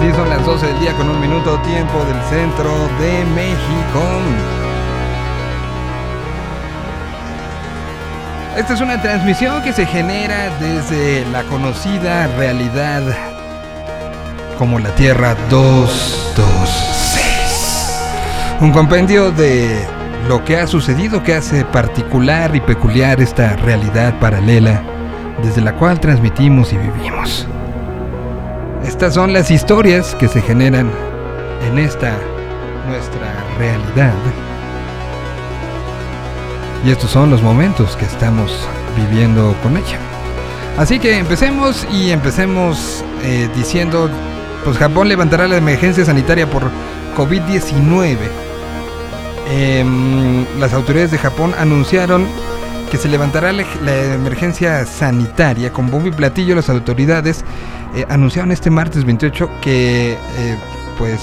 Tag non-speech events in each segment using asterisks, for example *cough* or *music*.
Así son las 12 del día con un minuto tiempo del centro de México. Esta es una transmisión que se genera desde la conocida realidad como la Tierra 226. Un compendio de lo que ha sucedido que hace particular y peculiar esta realidad paralela desde la cual transmitimos y vivimos. Estas son las historias que se generan en esta nuestra realidad. Y estos son los momentos que estamos viviendo con ella. Así que empecemos y empecemos eh, diciendo, pues Japón levantará la emergencia sanitaria por COVID-19. Em, las autoridades de Japón anunciaron que se levantará la, emergencia sanitaria con bombo y platillo. Las autoridades eh, anunciaron este martes 28 que, eh, pues,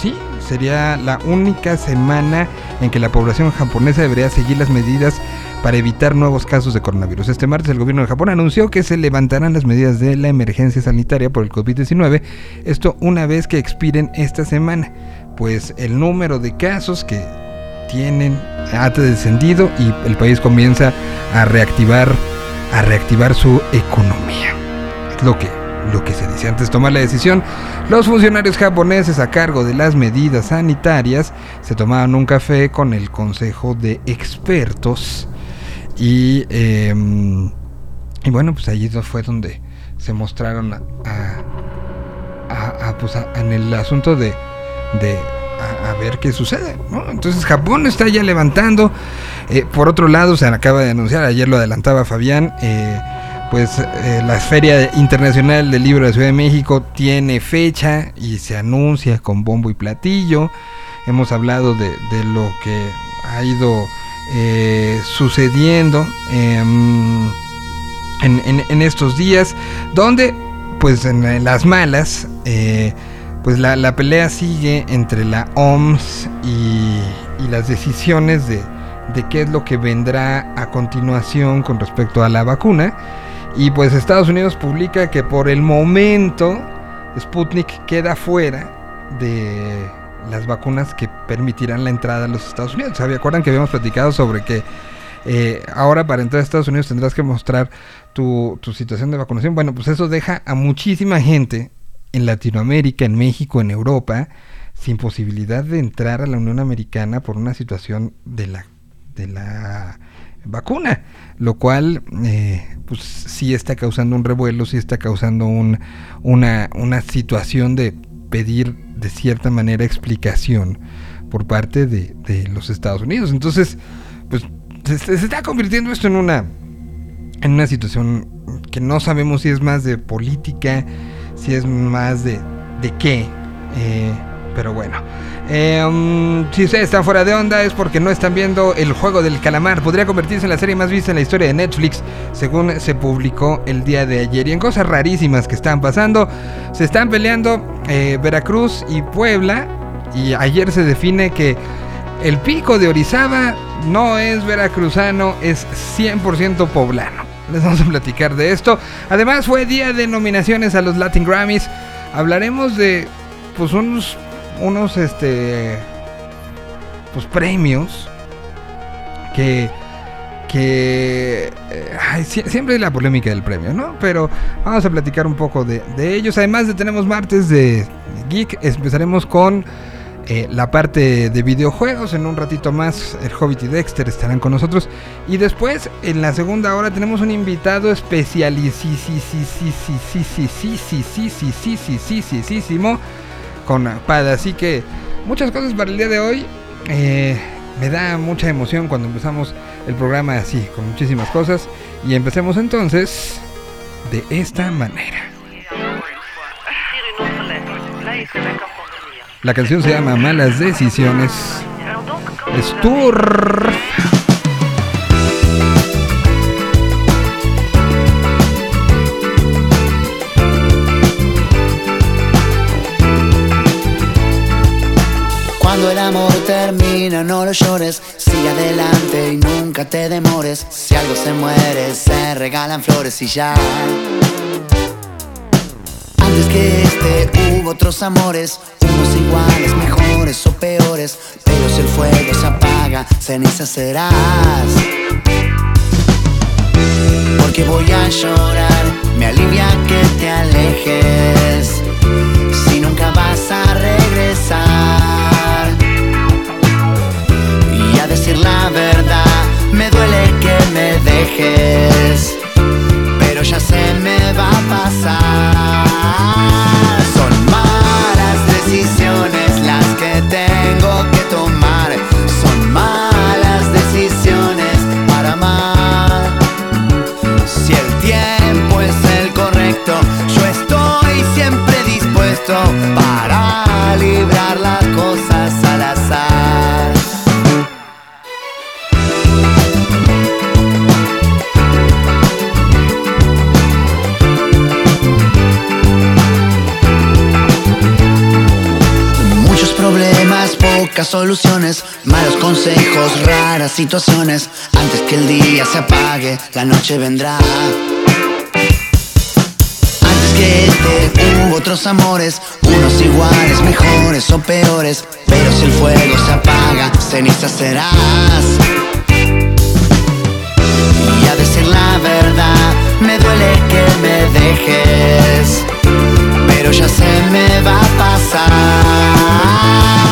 sí, sería la única semana en que la población japonesa debería seguir las medidas para evitar nuevos casos de coronavirus. Este martes el gobierno de Japón anunció que se levantarán las medidas de la emergencia sanitaria por el COVID-19, esto una vez que expiren esta semana, pues el número de casos que tienen ha descendido y el país comienza a reactivar a reactivar su economía. Lo que lo que se dice antes de tomar la decisión, los funcionarios japoneses a cargo de las medidas sanitarias se tomaban un café con el consejo de expertos y, em, y bueno, pues allí fue donde se mostraron a, a, pues en el asunto de, de a, ver qué sucede. Entonces Japón está ya levantando. Eh, por otro lado, se acaba de anunciar, ayer lo adelantaba Fabián, eh, pues eh, la Feria Internacional del Libro de Ciudad de México tiene fecha y se anuncia con bombo y platillo. Hemos hablado de, lo que ha ido eh, sucediendo em, en, estos días, donde pues en, las malas, eh, pues la, pelea sigue entre la OMS y, las decisiones de, de qué es lo que vendrá a continuación con respecto a la vacuna. Y pues Estados Unidos publica que por el momento Sputnik queda fuera de las vacunas que permitirán la entrada a los Estados Unidos. ¿Se acuerdan que habíamos platicado sobre que eh, ahora para entrar a Estados Unidos tendrás que mostrar tu, tu situación de vacunación? Bueno, pues eso deja a muchísima gente en Latinoamérica, en México, en Europa, sin posibilidad de entrar a la Unión Americana por una situación de la, de la vacuna, lo cual eh, pues sí está causando un revuelo, sí está causando un, una, una situación de pedir de cierta manera explicación por parte de, los Estados Unidos. Entonces, pues se, está convirtiendo esto en una, en una situación que no sabemos si es más de política, si es más de, de qué. Eh, pero bueno. Eh, si ustedes están fuera de onda es porque no están viendo el juego del calamar. Podría convertirse en la serie más vista en la historia de Netflix, según se publicó el día de ayer. Y en cosas rarísimas que están pasando, se están peleando eh, Veracruz y Puebla. Y ayer se define que el pico de Orizaba no es veracruzano, es 100% poblano. Les vamos a platicar de esto. Además fue día de nominaciones a los Latin Grammys. Hablaremos de pues unos unos este pues premios que que eh, siempre hay la polémica del premio, ¿no? Pero vamos a platicar un poco de, ellos. Además de tenemos martes de Geek, empezaremos con eh, la parte de videojuegos. En un ratito más, el Hobbit y Dexter estarán con nosotros. Y después, en la segunda hora, tenemos un invitado especialísimo con Pada. Así que muchas cosas para el día de hoy. Eh, me da mucha emoción cuando empezamos el programa así, con muchísimas cosas. Y empecemos entonces de esta manera. La canción se llama Malas Decisiones. Stur. El amor termina, no lo llores, sigue adelante y nunca te demores. Si algo se muere, se regalan flores y ya. Antes que este hubo otros amores, unos iguales, mejores o peores, pero si el fuego se apaga, ceniza serás. Porque voy a llorar, me alivia que te alejes, si nunca vas a regresar. Decir la verdad, me duele que me dejes, pero ya se me va a pasar. Soluciones, malos consejos, raras situaciones. Antes que el día se apague, la noche vendrá. Antes que este hubo otros amores, unos iguales, mejores o peores. Pero si el fuego se apaga, ceniza serás. Y a decir la verdad, me duele que me dejes, pero ya se me va a pasar.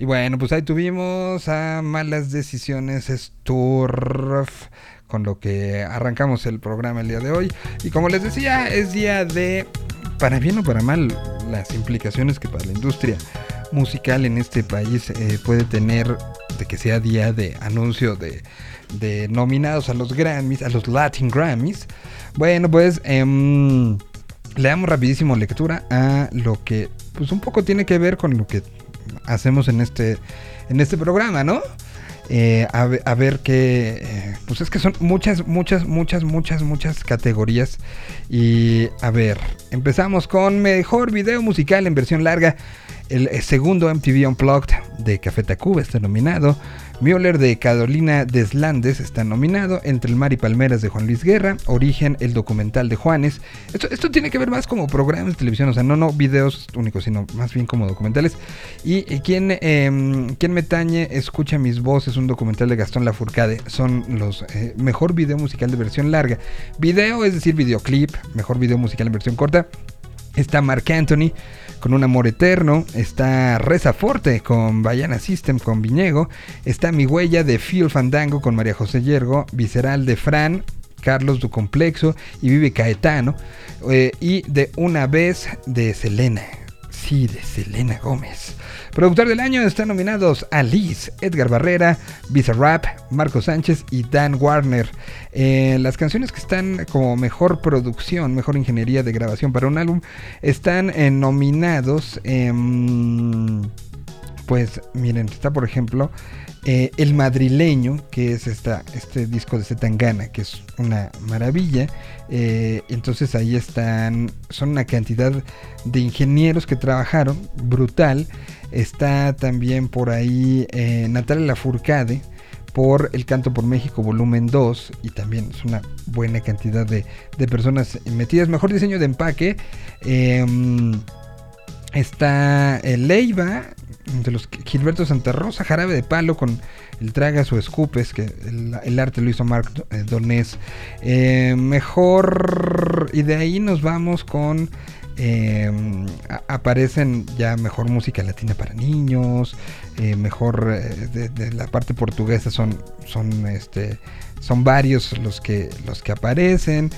Y bueno, pues ahí tuvimos a Malas Decisiones Sturf, con lo que arrancamos el programa el día de hoy. Y como les decía, es día de, para bien o para mal, las implicaciones que para la industria musical en este país eh, puede tener de que sea día de anuncio de, de nominados a los Grammys, a los Latin Grammys. Bueno, pues... em, le damos rapidísimo lectura a lo que pues un poco tiene que ver con lo que hacemos en este en este programa, ¿no? Eh, a, ve- a ver qué eh, pues es que son muchas muchas muchas muchas muchas categorías y a ver empezamos con mejor video musical en versión larga el eh, segundo MTV Unplugged de Café Tacuba está nominado Müller de Carolina Deslandes está nominado, Entre el Mar y Palmeras de Juan Luis Guerra, Origen, el documental de Juanes. Esto, tiene que ver más como programas de televisión, o sea, no, no videos únicos, sino más bien como documentales. Y eh, quien, eh, quien me tañe, escucha mis voces, un documental de Gastón Lafourcade, son los eh, mejor video musical de versión larga. Video, es decir, videoclip, mejor video musical en versión corta. Está Mark Anthony con Un Amor Eterno. Está Reza Forte con Bayana System con Viñego. Está Mi Huella de Phil Fandango con María José Yergo. Visceral de Fran. Carlos Du Complexo y Vive Caetano. eh, y de Una Vez de Selena. Sí, de Selena Gómez. Productor del año están nominados Alice, Edgar Barrera, Bizarrap, Marco Sánchez y Dan Warner. Eh, las canciones que están como mejor producción, mejor ingeniería de grabación para un álbum, están eh, nominados. em, pues miren, está por ejemplo eh, El Madrileño, que es esta, este disco de Zetangana, que es una maravilla. Entonces ahí están, son una cantidad de ingenieros que trabajaron, brutal. Está también por ahí eh, Natalia Lafourcade por El Canto por México volumen 2 y también es una buena cantidad de, de personas metidas. Mejor diseño de empaque. em, está eh, Leiva, de los Gilberto Santa Rosa, Jarabe de Palo con el Tragas o Escupes, que el, arte lo hizo Marc eh, Donés. Mejor, y de ahí nos vamos con... Eh, aparecen ya mejor música latina para niños, mejor de, la parte portuguesa son, son, este, son varios los que, los que aparecen.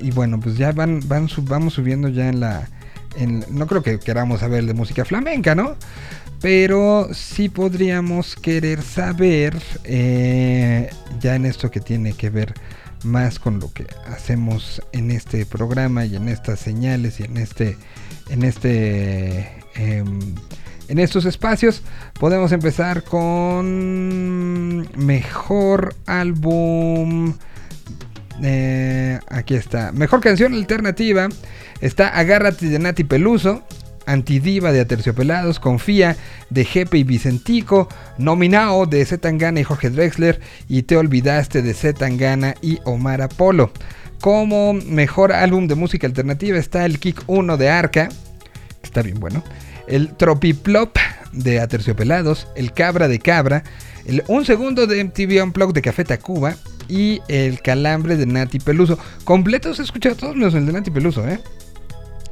y bueno, pues ya van, van vamos subiendo ya en la, no creo que queramos saber de música flamenca, ¿no? Pero sí podríamos querer saber, eh, ya en esto que tiene que ver más con lo que hacemos en este programa y en estas señales y en este, en este, em, en estos espacios, podemos empezar con mejor álbum. Eh, aquí está, mejor canción alternativa Está Agárrate de Nati Peluso, Antidiva de Aterciopelados, Confía de Jepe y Vicentico, Nominao de Zetangana y Jorge Drexler y Te Olvidaste de Zetangana y Omar Apolo. Como mejor álbum de música alternativa está el Kick 1 de Arca, está bien bueno, el Tropiplop de Aterciopelados, el Cabra de Cabra, el Un Segundo de MTV Unplugged de Café Tacuba y el Calambre de Nati Peluso. Completos he escuchado todos menos el de Nati Peluso, ¿eh?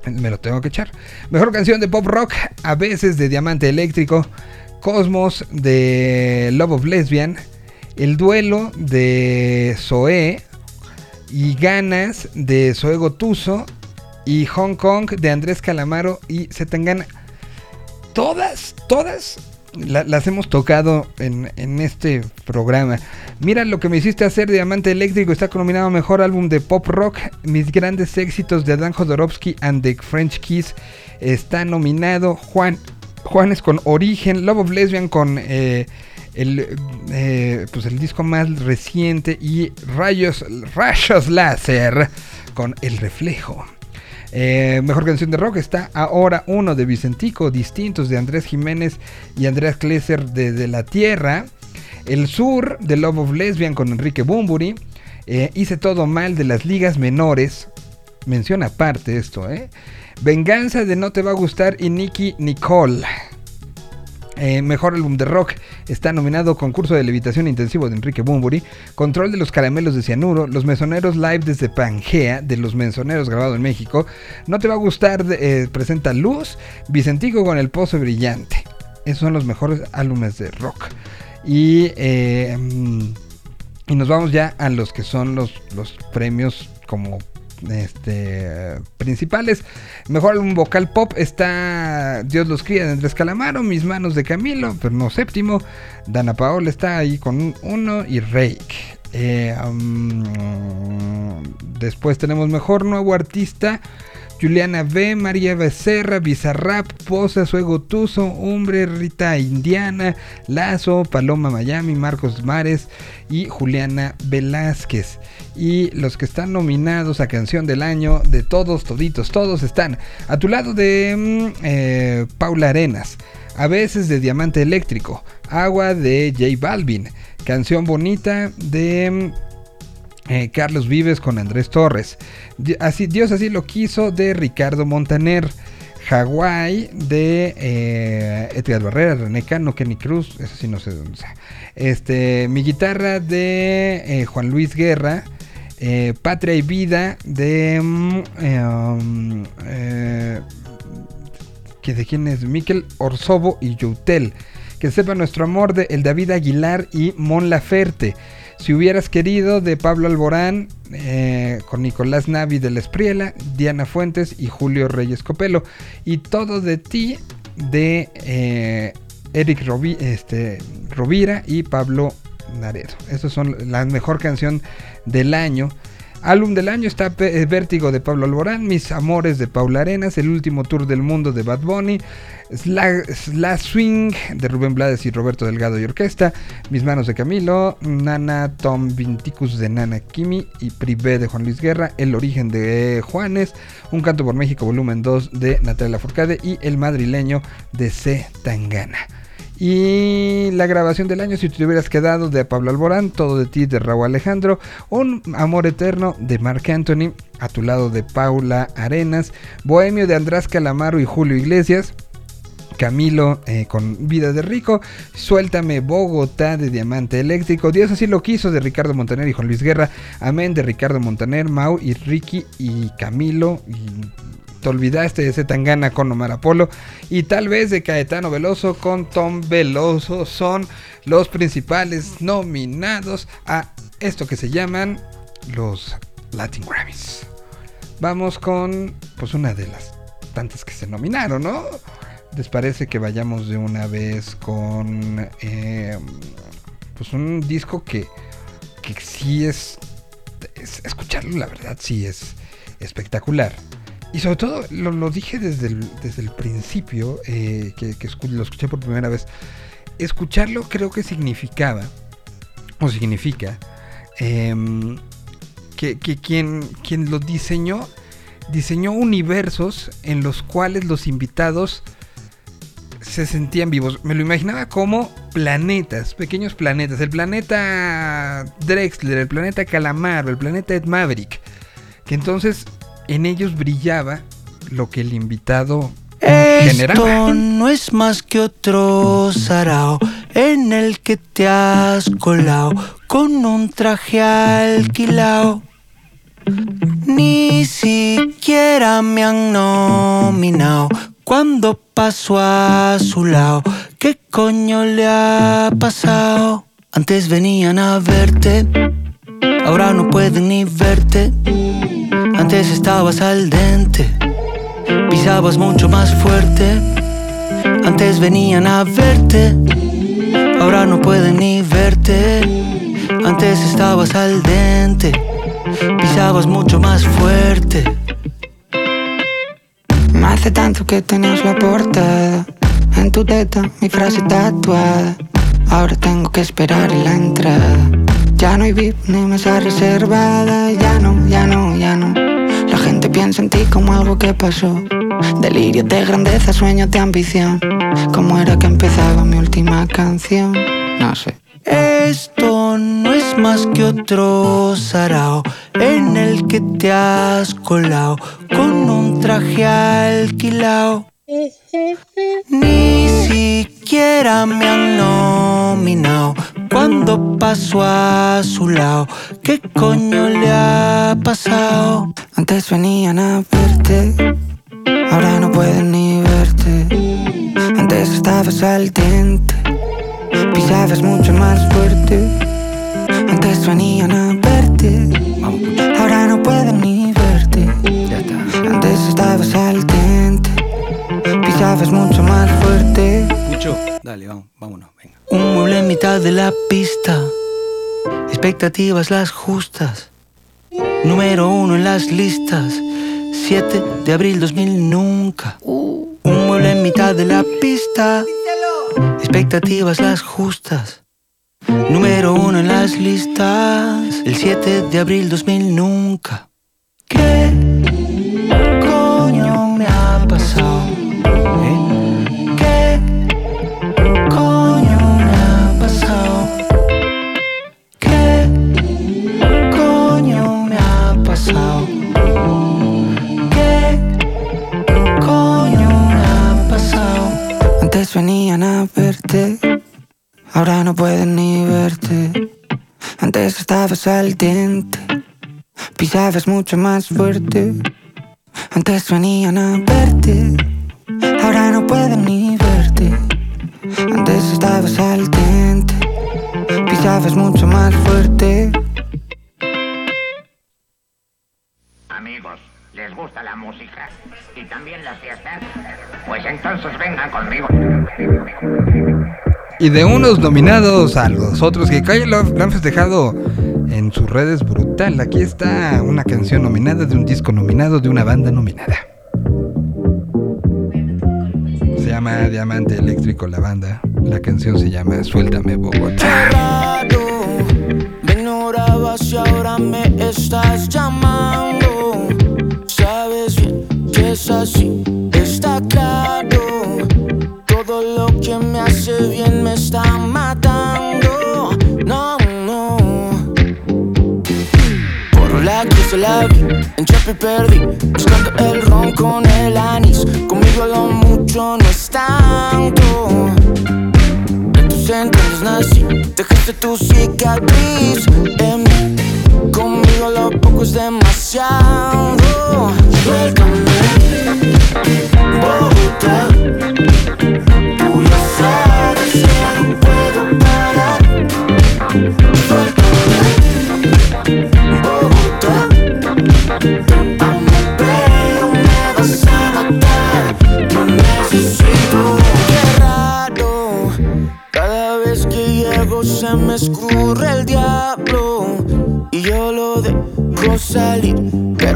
Me lo tengo que echar. Mejor canción de pop rock, a veces de Diamante Eléctrico. Cosmos de Love of Lesbian. El duelo de Zoe. Y Ganas de Zoe Gotuso. Y Hong Kong de Andrés Calamaro y Zetangana. Todas, todas las hemos tocado en, este programa. Mira lo que me hiciste hacer, Diamante Eléctrico está nominado Mejor Álbum de Pop Rock. Mis grandes éxitos de Adán Jodorowsky and the French Kiss está nominado. Juan, Juanes con Origen, Love of Lesbian con eh, el, eh, pues el disco más reciente y Rayos, Rayos Láser con El Reflejo. Eh, mejor canción de rock está ahora uno de Vicentico, distintos de Andrés Jiménez y Andrés Klesser de, La Tierra. El Sur de Love of Lesbian con Enrique Bumburi. Eh, hice todo mal de las ligas menores. Menciona aparte esto, ¿eh? Venganza de No Te Va a Gustar y Nicky Nicole. Eh, mejor álbum de rock está nominado Concurso de Levitación Intensivo de Enrique Bumburi, Control de los Caramelos de Cianuro, Los Mesoneros Live desde Pangea, de Los Mesoneros grabado en México, No te va a gustar, eh, presenta Luz, Vicentico con El Pozo Brillante. Esos son los mejores álbumes de rock. Y, eh, mm, y nos vamos ya a los que son los, los premios como este, principales. Mejor un vocal pop está Dios los cría de Andrés Calamaro, Mis manos de Camilo, pero no séptimo. Dana Paola está ahí con un uno y Rake. Eh, después tenemos mejor nuevo artista. Juliana B, María Becerra, Bizarrap, Poza, Suego Tuzo, Umbre, Rita Indiana, Lazo, Paloma Miami, Marcos Mares y Juliana Velázquez. Y los que están nominados a Canción del Año, de todos, toditos, todos están a tu lado de mm, eh, Paula Arenas, a veces de Diamante Eléctrico, Agua de J Balvin, Canción Bonita de... Mm, eh, Carlos Vives con Andrés Torres. Así, Dios así lo quiso de Ricardo Montaner. Hawái de eh, Edgar Barrera, René Cano, Kenny Cruz, eso sí no sé dónde sea. Este, mi guitarra de eh, Juan Luis Guerra, Patria y Vida de mm, um, que de quién es Miquel Orsobo y Youtel. Que sepa nuestro amor de El David Aguilar y Mon Laferte. Si hubieras querido de Pablo Alborán, eh, con Nicolás Navi de La Espriela, Diana Fuentes y Julio Reyes Copelo. Y todo de ti de eh, Eric este, Rovira y Pablo Naredo. Esas son la mejor canción del año. Álbum del año está eh, Vértigo de Pablo Alborán, Mis Amores de Paula Arenas, El Último Tour del Mundo de Bad Bunny, Slash Swing de Rubén Blades y Roberto Delgado y Orquesta, Mis Manos de Camilo, Nana Tom Vinticus de Nana Kimi y Privé de Juan Luis Guerra, El Origen de Juanes, Un Canto por México volumen 2 de Natalia Forcade y El Madrileño de C. Tangana. Y la grabación del año, si te hubieras quedado, de Pablo Alborán, Todo de ti, de Raúl Alejandro, Un amor eterno, de Marc Anthony, A tu lado, de Paula Arenas, Bohemio, de András Calamaro y Julio Iglesias, Camilo eh, con Vida de Rico, Suéltame Bogotá de Diamante Eléctrico, Dios así lo quiso de Ricardo Montaner y Juan Luis Guerra, Amén de Ricardo Montaner, Mau y Ricky y Camilo y te olvidaste de Tangana con Omar Apolo y tal vez de Caetano Veloso con Tom Veloso son los principales nominados a esto que se llaman los Latin Grammys. Vamos con pues una de las tantas que se nominaron, ¿no? ¿Les parece que vayamos de una vez con eh, pues un disco que, que sí es, escucharlo, la verdad sí es espectacular. Y sobre todo, lo, dije desde el, desde el principio, eh, que, lo escuché por primera vez, escucharlo creo que significaba, o significa, em, que, quien, quien lo diseñó, diseñó universos en los cuales los invitados se sentían vivos. Me lo imaginaba como planetas, pequeños planetas. El planeta Drexler, el planeta Calamar, el planeta Ed Maverick. Que entonces en ellos brillaba lo que el invitado Esto no es más que otro sarao en el que te has colado con un traje alquilado. Ni siquiera me han nominado cuando paso a su lado. ¿Qué coño le ha pasado? Antes venían a verte, ahora no pueden ni verte. Antes estabas al dente, pisabas mucho más fuerte. Antes venían a verte, ahora no pueden ni verte. Antes estabas al dente, pisabas mucho más fuerte. Me hace tanto que tenías la portada en tu teta, mi frase tatuada. Ahora tengo que esperar en la entrada. Ya no hay VIP ni mesa reservada. Ya no, ya no, ya no. La gente piensa en ti como algo que pasó. Delirio de grandeza, sueño de ambición. ¿Cómo era que empezaba mi última canción? No sé. Esto no es más que otro sarao en el que te has colado con un traje alquilado. Ni siquiera me han nominado cuando paso a su lado. ¿Qué coño le ha pasado? Antes venían a verte, ahora no pueden ni verte. Antes estabas al diente, pisabas mucho más fuerte. Antes venían a verte, ahora no pueden ni verte. Antes estabas al diente Pisabas mucho más fuerte. Mucho. Dale, vamos, vámonos, venga. Un mueble en mitad de la pista. Expectativas las justas. Número uno en las listas. 7 de abril 2000 nunca. Un mueble en mitad de la pista. Expectativas las justas. Número uno en las listas. El 7 de abril 2000 nunca. ¿Qué ahora no pueden ni verte. Antes estabas al diente, pisabas mucho más fuerte. Antes venían a verte Ahora no puedo ni verte. Antes estabas al diente, pisabas mucho más fuerte. Amigos, ¿les gusta la música? ¿Y también las fiestas? Pues entonces vengan conmigo. Y de unos nominados a los otros que Calle lo han festejado en sus redes brutal. Aquí está una canción nominada de un disco nominado de una banda nominada. Se llama Diamante Eléctrico la banda. La canción se llama Suéltame Bogotá. Me ignorabas y ahora me estás llamando es así, está claro. Todo lo que me hace bien me está matando. No, no. Por la cruz de la vi, en Chapi perdí. Buscando el ron con el anís. Conmigo lo mucho no es tanto. En tus entrañas nací, dejaste tu cicatriz en mí. Conmigo lo poco es demasiado. Welcome back, Bogotá.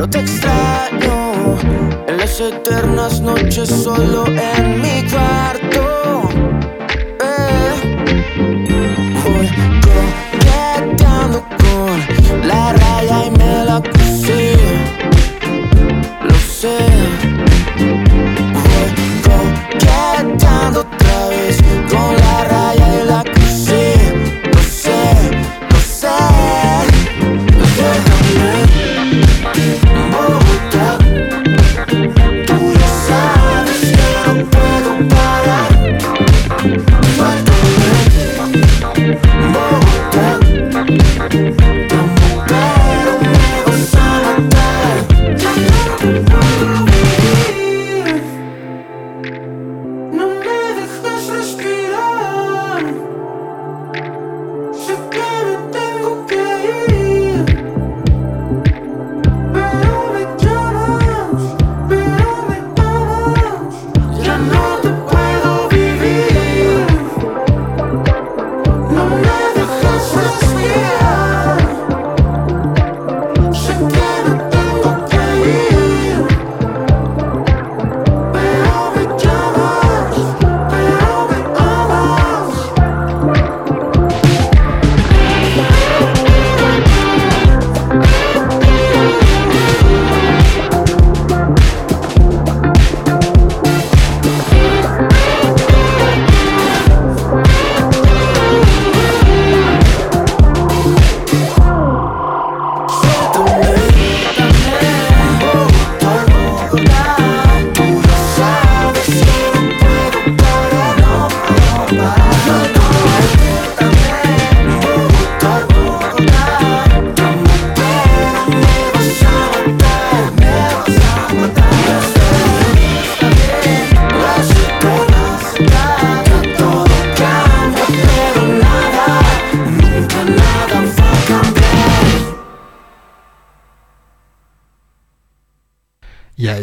pero te extraño. En las eternas noches solo en mi cuarto. Eh. Voy coqueteando con la raya y me la puse.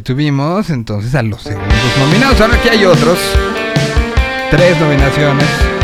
tuvimos entonces a los segundos nominados. Ahora aquí hay otros. Tres nominaciones.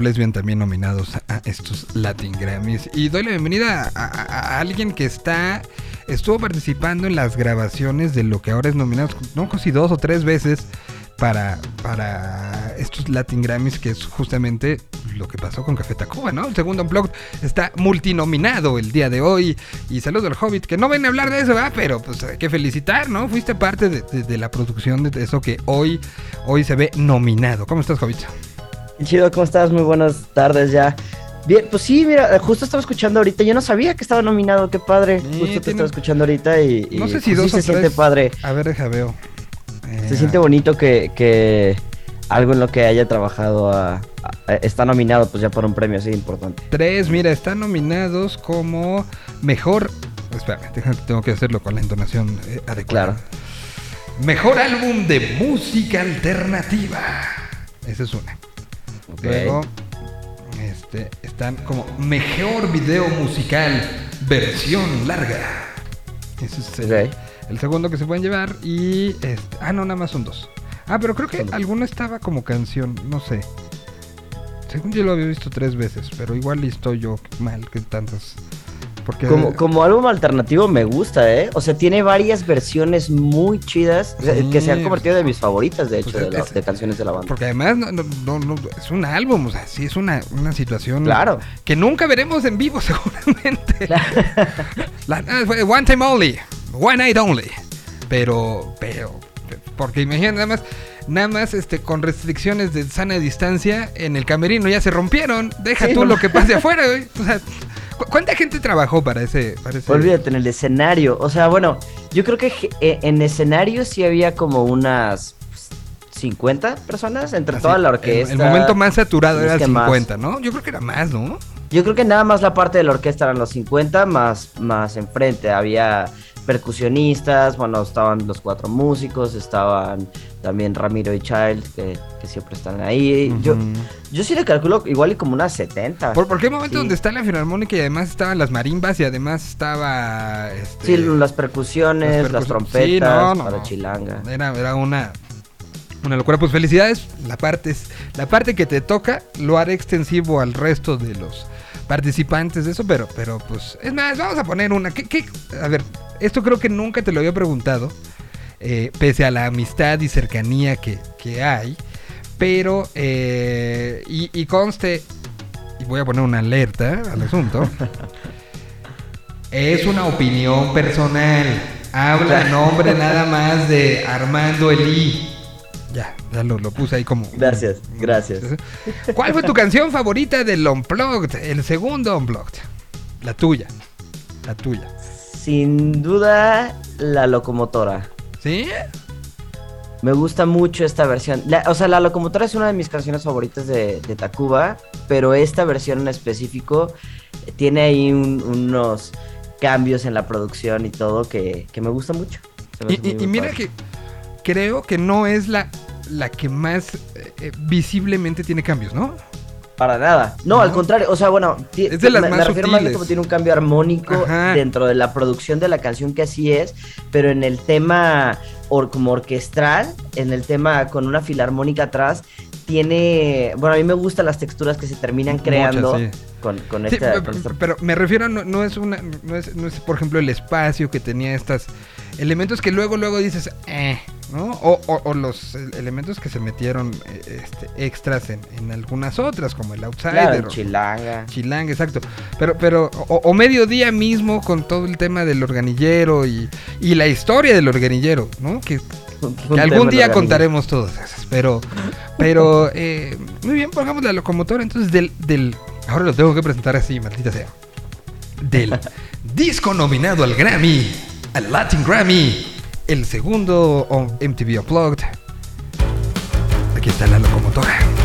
Lesbian también nominados a estos Latin Grammys. Y doy la bienvenida a alguien que está estuvo participando en las grabaciones de lo que ahora es nominado, no casi dos o tres veces para, para estos Latin Grammys, que es justamente lo que pasó con Café Tacuba, ¿no? El segundo blog está multinominado el día de hoy. Y saludo al Hobbit, que no ven a hablar de eso, ¿verdad? Pero pues hay que felicitar, ¿no? Fuiste parte de, de- de la producción de eso que hoy, hoy se ve nominado. ¿Cómo estás, Hobbit? Chido, ¿cómo estás? Muy buenas tardes ya. Bien, pues sí, mira, justo estaba escuchando ahorita. Yo no sabía que estaba nominado, qué padre. Sí, justo te estaba escuchando ahorita y. y, No sé pues, si sí dos se o siente tres. padre. A ver, deja veo. Eh, Se siente bonito que, que algo en lo que haya trabajado a- a- está nominado, pues ya por un premio así importante. Tres, mira, están nominados como mejor. Espera, déjame, tengo que hacerlo con la entonación eh, adecuada. Claro. Mejor álbum de música alternativa. Esa es una. Ok. Luego, este, están como mejor video musical versión larga. Ese es el, segundo que se pueden llevar. Y este, ah, no, nada más son dos. Ah, pero creo que alguno estaba como canción, no sé. Según yo lo había visto tres veces, pero igual estoy yo mal que tantas. Porque Como, como álbum alternativo me gusta, ¿eh? O sea, tiene varias versiones muy chidas Sí. que se han convertido de mis favoritas, de hecho, Pues de, la- es- de canciones de la banda. Porque además no, no, no- no- es un álbum, o sea, sí es una, una situación Claro. que nunca veremos en vivo *laughs* seguramente. La- fue one time only, one night only. Pero, pero, porque imagínate nada más, nada más este, con restricciones de sana distancia, en el camerino ya se rompieron. Deja Sí, tú no. lo que pase afuera, güey. O sea, ¿cu- ¿cuánta gente trabajó para ese? Para ese- Olvídate, en el escenario. O sea, bueno, yo creo que eh, en escenario sí había como unas 50 personas entre Así, toda la el- orquesta. El, momento más saturado era el que más. 50, ¿no? Yo creo que era más, ¿no? Yo creo que nada más la parte de la orquesta eran los 50, más, más enfrente. Había percusionistas, bueno, estaban los cuatro músicos, estaban también Ramiro y Child, que, que siempre están ahí. yo, yo sí le calculo igual y como unas 70. ¿Por, por qué momento Sí. donde está la filarmónica y además estaban las marimbas y además estaba... Este, Sí, las percusiones, las, trompetas, Sí, no, no, para no. chilanga. Era, era una, una locura. Pues felicidades. La parte, es- la parte que te toca lo haré extensivo al resto de los participantes de eso, pero, pero pues... Es más, vamos a poner una... ¿qué, qué? A ver, esto creo que nunca te lo había preguntado, eh, pese a la amistad y cercanía que, que hay. Pero, eh, y, y conste, y voy a poner una alerta al asunto. *laughs* es una opinión personal. Habla nombre nada más de Armando Elí. Ya, ya lo, lo puse ahí como. Gracias, gracias. ¿Cuál fue tu canción favorita del Unplugged? El segundo Unplugged. La tuya. La tuya. Sin duda, la locomotora. ¿Sí? Me gusta mucho esta versión. La- o sea, La Locomotora es una de mis canciones favoritas de, de Tacuba, pero esta versión en específico eh, tiene ahí un- unos cambios en la producción y todo que, que me gusta mucho. Me Y, hace y- muy, y muy mira padre. que creo que no es la, la que más eh, eh, visiblemente tiene cambios, ¿no? Para nada. No, ¿No? al contrario. O sea, bueno, ti- Es de las me, me más refiero más bien sutiles. como tiene un cambio armónico Ajá. dentro de la producción de la canción que así es, pero en el tema or- como orquestral, en el tema con una filarmónica atrás, tiene... Bueno, a mí me gustan las texturas que se terminan Muchas, creando sí. con, con Sí, esta... pe- con esta- pero me refiero a no, no es una no es, no es por ejemplo el espacio que tenía estas elementos que luego luego dices eh, ¿no? O, o- o los elementos que se metieron eh, este, extras en, en algunas otras como el outsider Claro, o- Chilanga. Chilang, exacto. Pero, pero, o, o mediodía mismo con todo el tema del organillero y, y la historia del organillero, ¿no? Que, algún día contaremos todas esas. Pero, pero, eh, muy bien, pongamos la locomotora. Entonces, del, del, ahora lo tengo que presentar así, maldita sea. Del *laughs* disco nominado al Grammy, al Latin Grammy, el segundo MTV Unplugged. Aquí está la locomotora.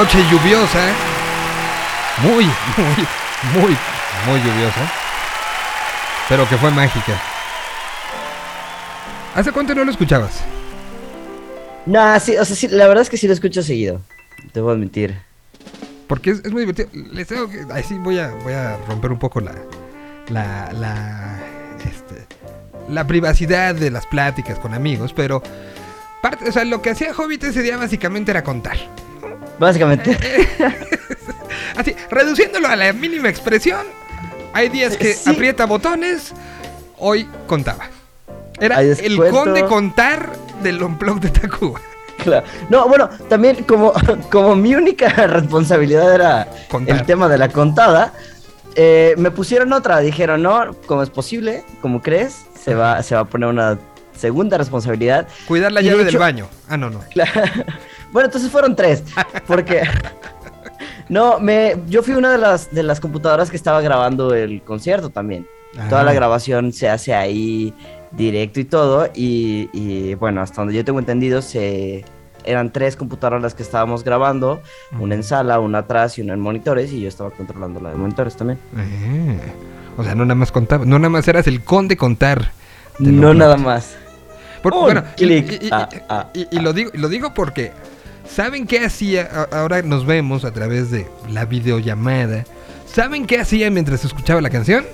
Noche lluviosa, muy, muy, muy, muy lluviosa, pero que fue mágica. ¿Hace cuánto no lo escuchabas? Nah, sí, o sea, sí, la verdad es que sí lo escucho seguido. Te voy a admitir. Porque es, es muy divertido. Les tengo que. Ahí sí voy a, voy a romper un poco la. La. La. Este, la privacidad de las pláticas con amigos, pero. Parte, o sea, lo que hacía Hobbit ese día básicamente era contar. Básicamente. *laughs* Así, reduciéndolo a la mínima expresión. Hay días que Sí. aprieta botones. Hoy contaba. Era el conde contar del Unplug de Tacuba. Claro. No, bueno, también como, como mi única *laughs* responsabilidad era Contar. el tema de la contada, eh, me pusieron otra. Dijeron, no, como es posible, como crees, se va, se va a poner una segunda responsabilidad. Cuidar la de llave del hecho- baño. Ah, no, no. *laughs* Bueno, entonces fueron tres. Porque. *laughs* No, me, yo fui una de las, de las computadoras que estaba grabando el concierto también. Toda la grabación se hace ahí directo y todo. Y, y, bueno, hasta donde yo tengo entendido, se eran tres computadoras las que estábamos grabando: una en sala, una atrás y una en monitores. Y yo estaba controlando la de monitores también. Eh, O sea, no nada más contaba, no nada más eras el conde contar. del No nada más. Por- Un bueno, y, clic. y- y- Ah, ah, y- y lo digo, lo digo porque ¿saben qué hacía? Ahora nos vemos a través de la videollamada. ¿Saben qué hacía mientras escuchaba la canción?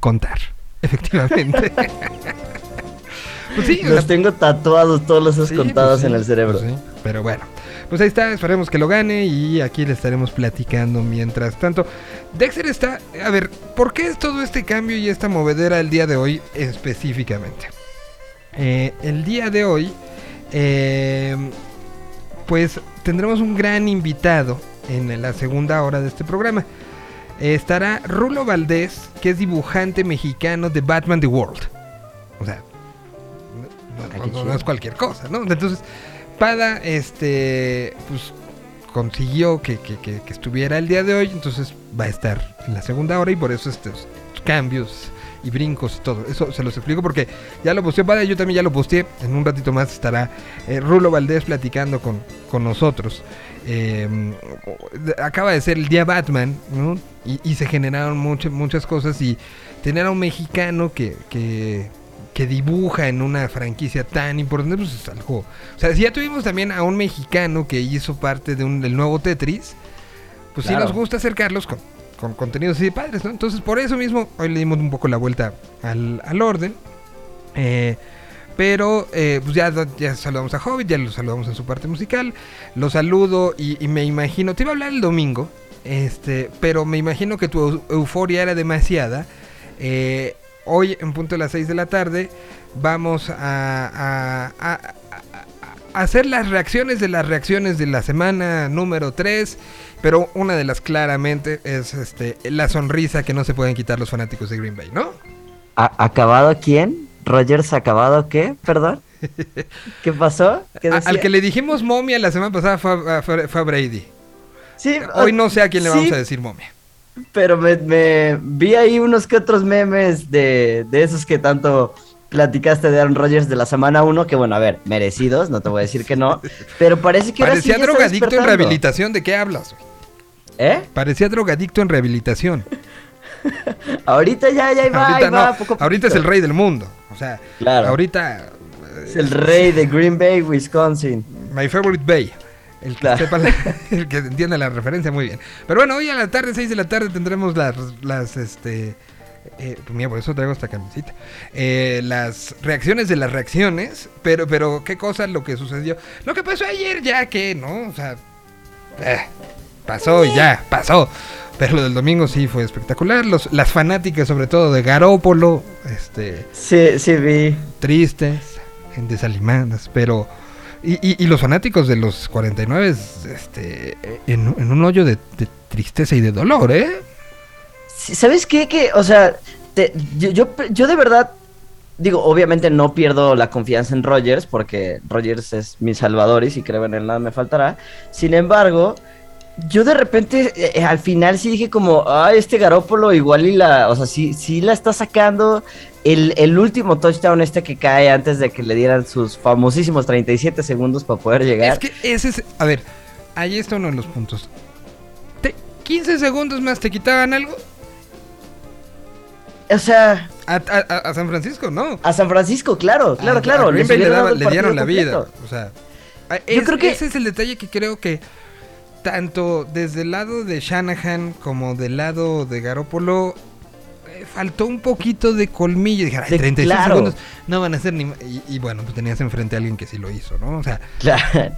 Contar, efectivamente. *laughs* pues sí, Los tengo tatuados todos los Sí, contados pues sí, en el cerebro. pues sí, pero bueno, pues ahí está, esperemos que lo gane y aquí le estaremos platicando mientras tanto. Dexter está, a ver, ¿por qué es todo este cambio y esta movedera el día de hoy específicamente? Eh, el día de hoy, eh, pues tendremos un gran invitado en la segunda hora de este programa. Eh, estará Rulo Valdés, que es dibujante mexicano de Batman The World. O sea, no, Ah, no- es cualquier cosa, ¿no? Entonces, Pada, este, pues consiguió que, que- que- que estuviera el día de hoy, entonces va a estar en la segunda hora y por eso estos cambios y brincos y todo. Eso se los explico porque ya lo posteó Pada, yo también ya lo posteé. En un ratito más estará eh, Rulo Valdés platicando con, con nosotros. Eh, acaba de ser el día Batman, ¿no? Y, y se generaron muchas muchas cosas y tener a un mexicano que, que, que dibuja en una franquicia tan importante, pues es algo... O sea, si ya tuvimos también a un mexicano que hizo parte de un, del nuevo Tetris, pues Claro. sí nos gusta acercarlos con, con contenidos así de padres, ¿no? Entonces por eso mismo hoy le dimos un poco la vuelta al, al orden. Eh, pero eh, pues ya, ya saludamos a Hobbit, ya lo saludamos en su parte musical. Lo saludo y, me imagino, te iba a hablar el domingo, este, pero me imagino que tu eu- euforia era demasiada. Eh, hoy en punto de las 6 de la tarde vamos a hacer las reacciones de las reacciones de la semana número 3. Pero una de las claramente es este, la sonrisa que no se pueden quitar los fanáticos de Green Bay, ¿no? ¿A- ¿Acabado quién? ¿Rogers acabado qué? Perdón. *laughs* ¿Qué pasó? ¿Qué A- decía? al que le dijimos momia la semana pasada fue a, a- fue- fue a Brady. Sí, Hoy no sé a quién le sí, vamos a decir momia. Pero me, me vi ahí unos que otros memes de, de esos que tanto platicaste de Aaron Rodgers de la semana 1, que bueno, a ver, merecidos, no te voy a decir que no, pero parece que ahora Parecía drogadicto en rehabilitación. ¿De qué hablas? ¿Eh? Parecía drogadicto en rehabilitación. *laughs* Ahorita ya, ya va, ahorita ahí va, no. poco ahorita es el rey del mundo. O sea, Claro. ahorita. Es el rey de Green Bay, Wisconsin. My favorite Bay. El que, Claro. sepa la- *laughs* el que entienda la referencia muy bien. Pero bueno, hoy a la tarde, 6 de la tarde, tendremos las, las este, eh, pues mira, por eso traigo esta camisita. Eh, las reacciones de las reacciones. Pero, pero, ¿qué cosa lo que sucedió? Lo que pasó ayer ya que, ¿no? O sea, eh, pasó y ya, pasó. Pero lo del domingo sí fue espectacular. Los, las fanáticas, sobre todo de Garópolo, este, Sí, sí vi. tristes, desalimadas, pero... Y, y- y los fanáticos de los 49, este, en, en un hoyo de, de tristeza y de dolor, ¿eh? ¿Sabes qué? Que, o sea, te- yo, yo, yo de verdad, digo, obviamente no pierdo la confianza en Rogers, porque Rogers es mi salvador y si creo en él nada me faltará. Sin embargo, yo de repente eh, eh, al final sí dije como, ah, este Garópolo igual y la, o sea, sí, sí la está sacando. El, el último touchdown este que cae antes de que le dieran sus famosísimos 37 segundos para poder llegar. Es que ese es. A ver, ahí está uno de los puntos. Te- 15 segundos más te quitaban algo. O sea, A, a- a- a San Francisco, ¿no? a San Francisco, claro, claro, A- claro. Green Bay le, daba- dieron la vida. O sea, a- Yo es- creo que- ese es el detalle que creo que tanto desde el lado de Shanahan como del lado de Garópolo eh, faltó un poquito de colmillo. Dijeron, ay, De- 36 claro. segundos no van a ser ni. Y, y bueno, pues tenías enfrente a alguien que sí lo hizo, ¿no? O sea, Claro.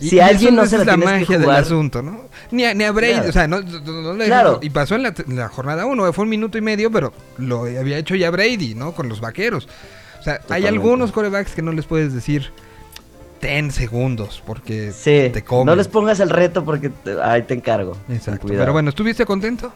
Si y alguien eso- no se la es la que magia del asunto, ¿no? Ni a, ni a Brady, Claro. o sea, no, no- no Claro. y pasó en la, la jornada 1, fue un minuto y medio, pero lo había hecho ya Brady, ¿no? Con los vaqueros. O sea, hay algunos corebacks que no les puedes decir 10 segundos porque Sí, te comen. no les pongas el reto porque te- ahí te encargo. Exacto. Pero bueno, ¿estuviste contento?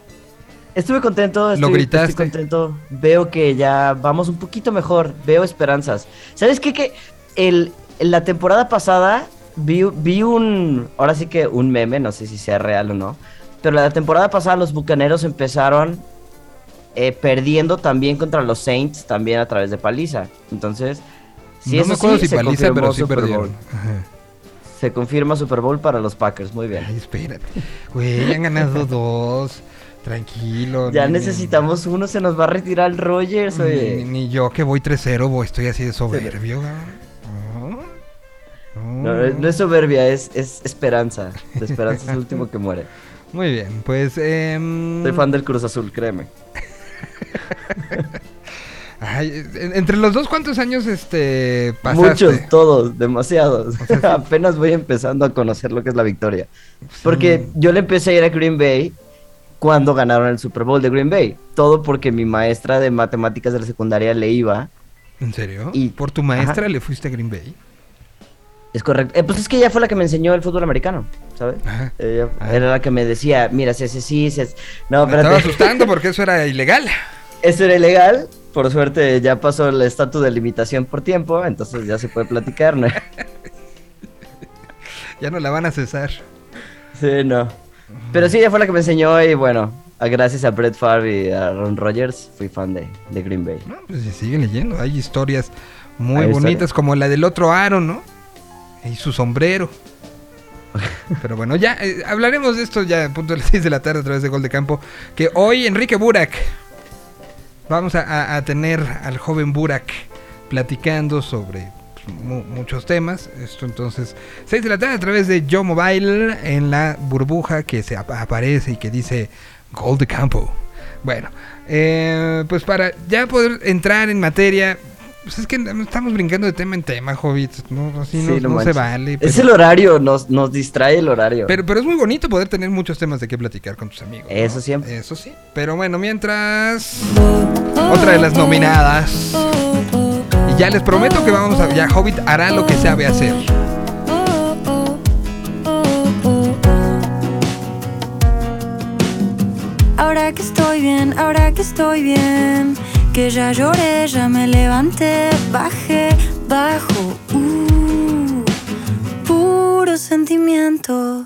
Estuve contento, Lo gritaste. estoy contento. Veo que ya vamos un poquito mejor, veo esperanzas. ¿Sabes qué? Que el, la temporada pasada vi, vi un, ahora sí que un meme, no sé si sea real o no, pero la temporada pasada los Bucaneros empezaron eh, perdiendo también contra los Saints, también a través de paliza. Entonces, si no eso me acuerdo sí, si se paliza, pero sí perdieron. Se confirma Super Bowl para los Packers, muy bien. Ay, espérate. Güey, han ganado *laughs* dos. Tranquilo. Ya ni- necesitamos uno, se nos va a retirar el Rogers, Ni, oye. ni yo que voy 3-0, voy, estoy así de soberbio. ¿no? No. Es soberbia, es, es esperanza. La esperanza es el último que muere. *laughs* Muy bien, pues. em, Soy fan del Cruz Azul, créeme. *laughs* ay, entre los dos, ¿cuántos años este pasaste? Muchos, todos, demasiados. *laughs* Apenas voy empezando a conocer lo que es la victoria. Porque yo le empecé a ir a Green Bay cuando ganaron el Super Bowl de Green Bay. Todo porque mi maestra de matemáticas de la secundaria le iba. ¿En serio? Y- ¿Por tu maestra Ajá. le fuiste a Green Bay? Es correcto. Eh, pues es que ella fue la que me enseñó el fútbol americano, ¿sabes? Ajá. Ella Ah. era la que me decía, mira, si hace sí, si hace... No, Me estaba espérate. *laughs* asustando porque eso era ilegal. Eso era ilegal. Por suerte ya pasó el estatus de limitación por tiempo, entonces ya se puede platicar, ¿no? *laughs* Ya no la van a cesar. Sí, no. Pero sí, ella fue la que me enseñó y bueno, gracias a Brett Favre y a Ron Rodgers fui fan de, de Green Bay. No, pues si siguen leyendo. Hay historias muy Hay bonitas, como la del otro Aaron, ¿no? Y su sombrero. Pero bueno, ya eh, hablaremos de esto ya a punto de las *laughs* 6 de la tarde a través de Gol de Campo. Que hoy Enrique Burak. Vamos a, tener al joven Burak platicando sobre mu- muchos temas. Esto entonces, 6 de la tarde a través de Yo Mobile en la burbuja que se ap- aparece y que dice Gol de Campo. Bueno, eh, pues para ya poder entrar en materia, pues es que estamos brincando de tema en tema, Hobbit. No, así no, Sí, no se vale. Es el horario, nos, nos distrae el horario. pero, pero es muy bonito poder tener muchos temas de qué platicar con tus amigos. ¿no? Eso siempre. Eso sí. Pero bueno, mientras. Otra de las nominadas. Y ya les prometo que vamos a. Ya Hobbit hará lo que sabe hacer. Ahora que estoy bien, ahora que estoy bien, que ya lloré, ya me levanté, bajé, bajo, uh, puro sentimiento.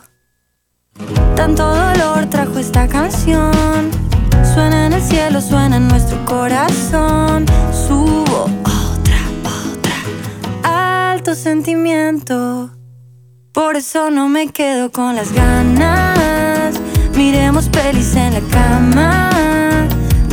Tanto dolor trajo esta canción, suena en el cielo, suena en nuestro corazón, subo otra, otra, alto sentimiento. Por eso no me quedo con las ganas. Miremos pelis en la cama.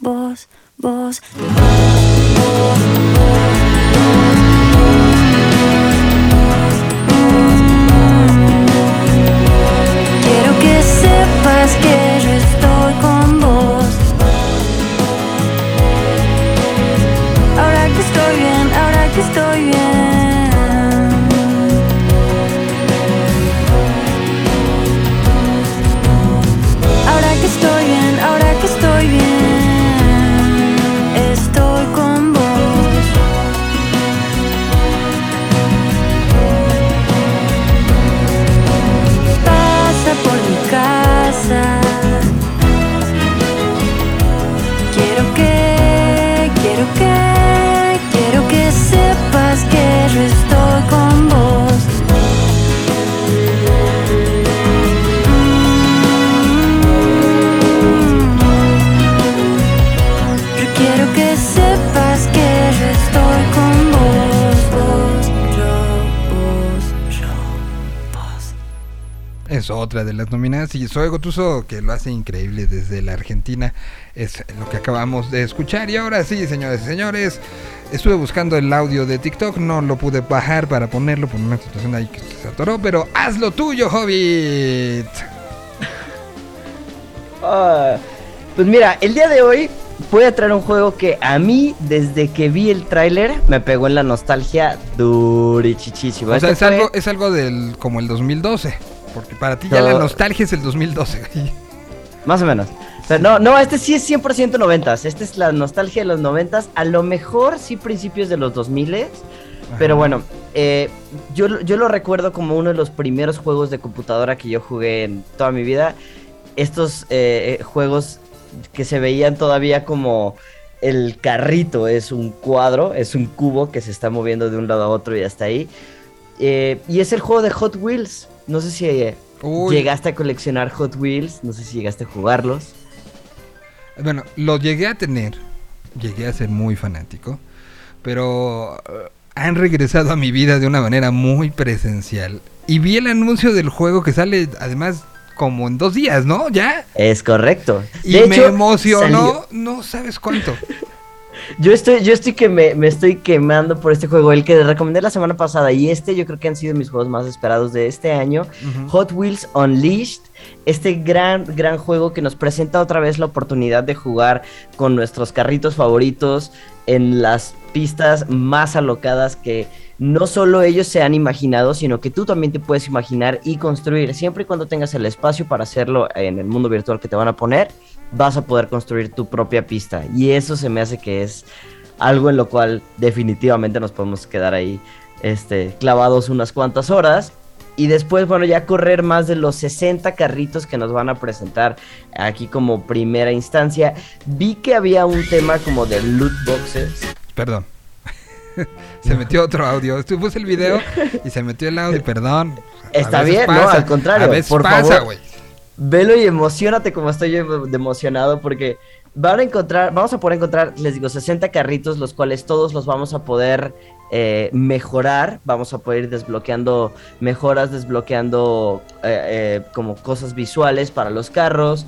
vos, vos. Quiero que sepas que yo estoy con vos. Ahora que estoy bien, ahora que estoy bien. Es otra de las nominadas. Y Zoe Gotuso, que lo hace increíble desde la Argentina, es lo que acabamos de escuchar. Y ahora sí, señores y señores, estuve buscando el audio de TikTok, no lo pude bajar para ponerlo por una situación ahí que se atoró, pero haz lo tuyo, Hobbit. *laughs* Ah, pues mira, el día de hoy voy a traer un juego que a mí, desde que vi el tráiler, me pegó en la nostalgia durichichísimo. O sea, Este es fue- algo, es algo del como el 2012. Porque para ti ya No. la nostalgia es el 2012. güey. Más o menos. Pero no, no, este sí es 100% noventas. Esta es la nostalgia de los noventas. A lo mejor sí principios de los 2000 Pero bueno, eh, yo, lo- yo lo recuerdo como uno de los primeros juegos de computadora que yo jugué en toda mi vida. Estos eh, eh, juegos que se veían todavía como el carrito es un cuadro, es un cubo que se está moviendo de un lado a otro y hasta ahí. Eh, y es el juego de Hot Wheels. No sé si eh, Uy. llegaste a coleccionar Hot Wheels, no sé si llegaste a jugarlos. Bueno, lo llegué a tener. Llegué a ser muy fanático. Pero eh, han regresado a mi vida de una manera muy presencial. Y vi el anuncio del juego que sale además como en dos días, ¿no? Ya. Es correcto. Y me emocionó, salió- no sabes cuánto. *laughs* Yo estoy, yo estoy que me, me estoy quemando por este juego, el que recomendé la semana pasada y este yo creo que han sido mis juegos más esperados de este año. Hot Wheels Unleashed, este gran, gran juego que nos presenta otra vez la oportunidad de jugar con nuestros carritos favoritos en las pistas más alocadas que no solo ellos se han imaginado, sino que tú también te puedes imaginar y construir. Siempre y cuando tengas el espacio para hacerlo en el mundo virtual que te van a poner, vas a poder construir tu propia pista. Y eso se me hace que es algo en lo cual definitivamente nos podemos quedar ahí este, clavados unas cuantas horas. Y después, bueno, ya correr más de los 60 carritos que nos van a presentar aquí como primera instancia. Vi que había un tema como de loot boxes. Perdón. *laughs* se metió otro audio. Tú puse el video y se metió el audio, perdón. Está bien, no, al contrario, A veces por pasa, güey. Velo y emocionate como estoy yo emocionado porque van a encontrar, vamos a poder encontrar, les digo, 60 carritos, los cuales todos los vamos a poder eh, mejorar, vamos a poder ir desbloqueando mejoras, desbloqueando eh, eh, como cosas visuales para los carros.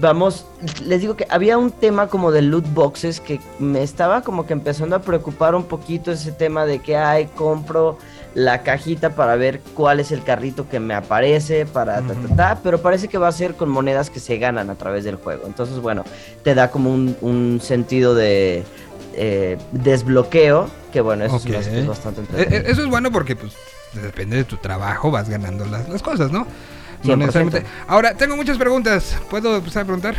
Vamos, les digo que había un tema como de loot boxes que me estaba como que empezando a preocupar un poquito ese tema de que, ay, compro la cajita para ver cuál es el carrito que me aparece, para ta, ta, ta, pero parece que va a ser con monedas que se ganan a través del juego. Entonces, bueno, te da como un, un sentido de eh, desbloqueo, que bueno, eso es bastante Eh, entretenido. eh, Eso es bueno porque, pues, depende de tu trabajo, vas ganando las, las cosas, ¿no? No 100%. necesariamente. Ahora, tengo muchas preguntas. ¿Puedo empezar a preguntar?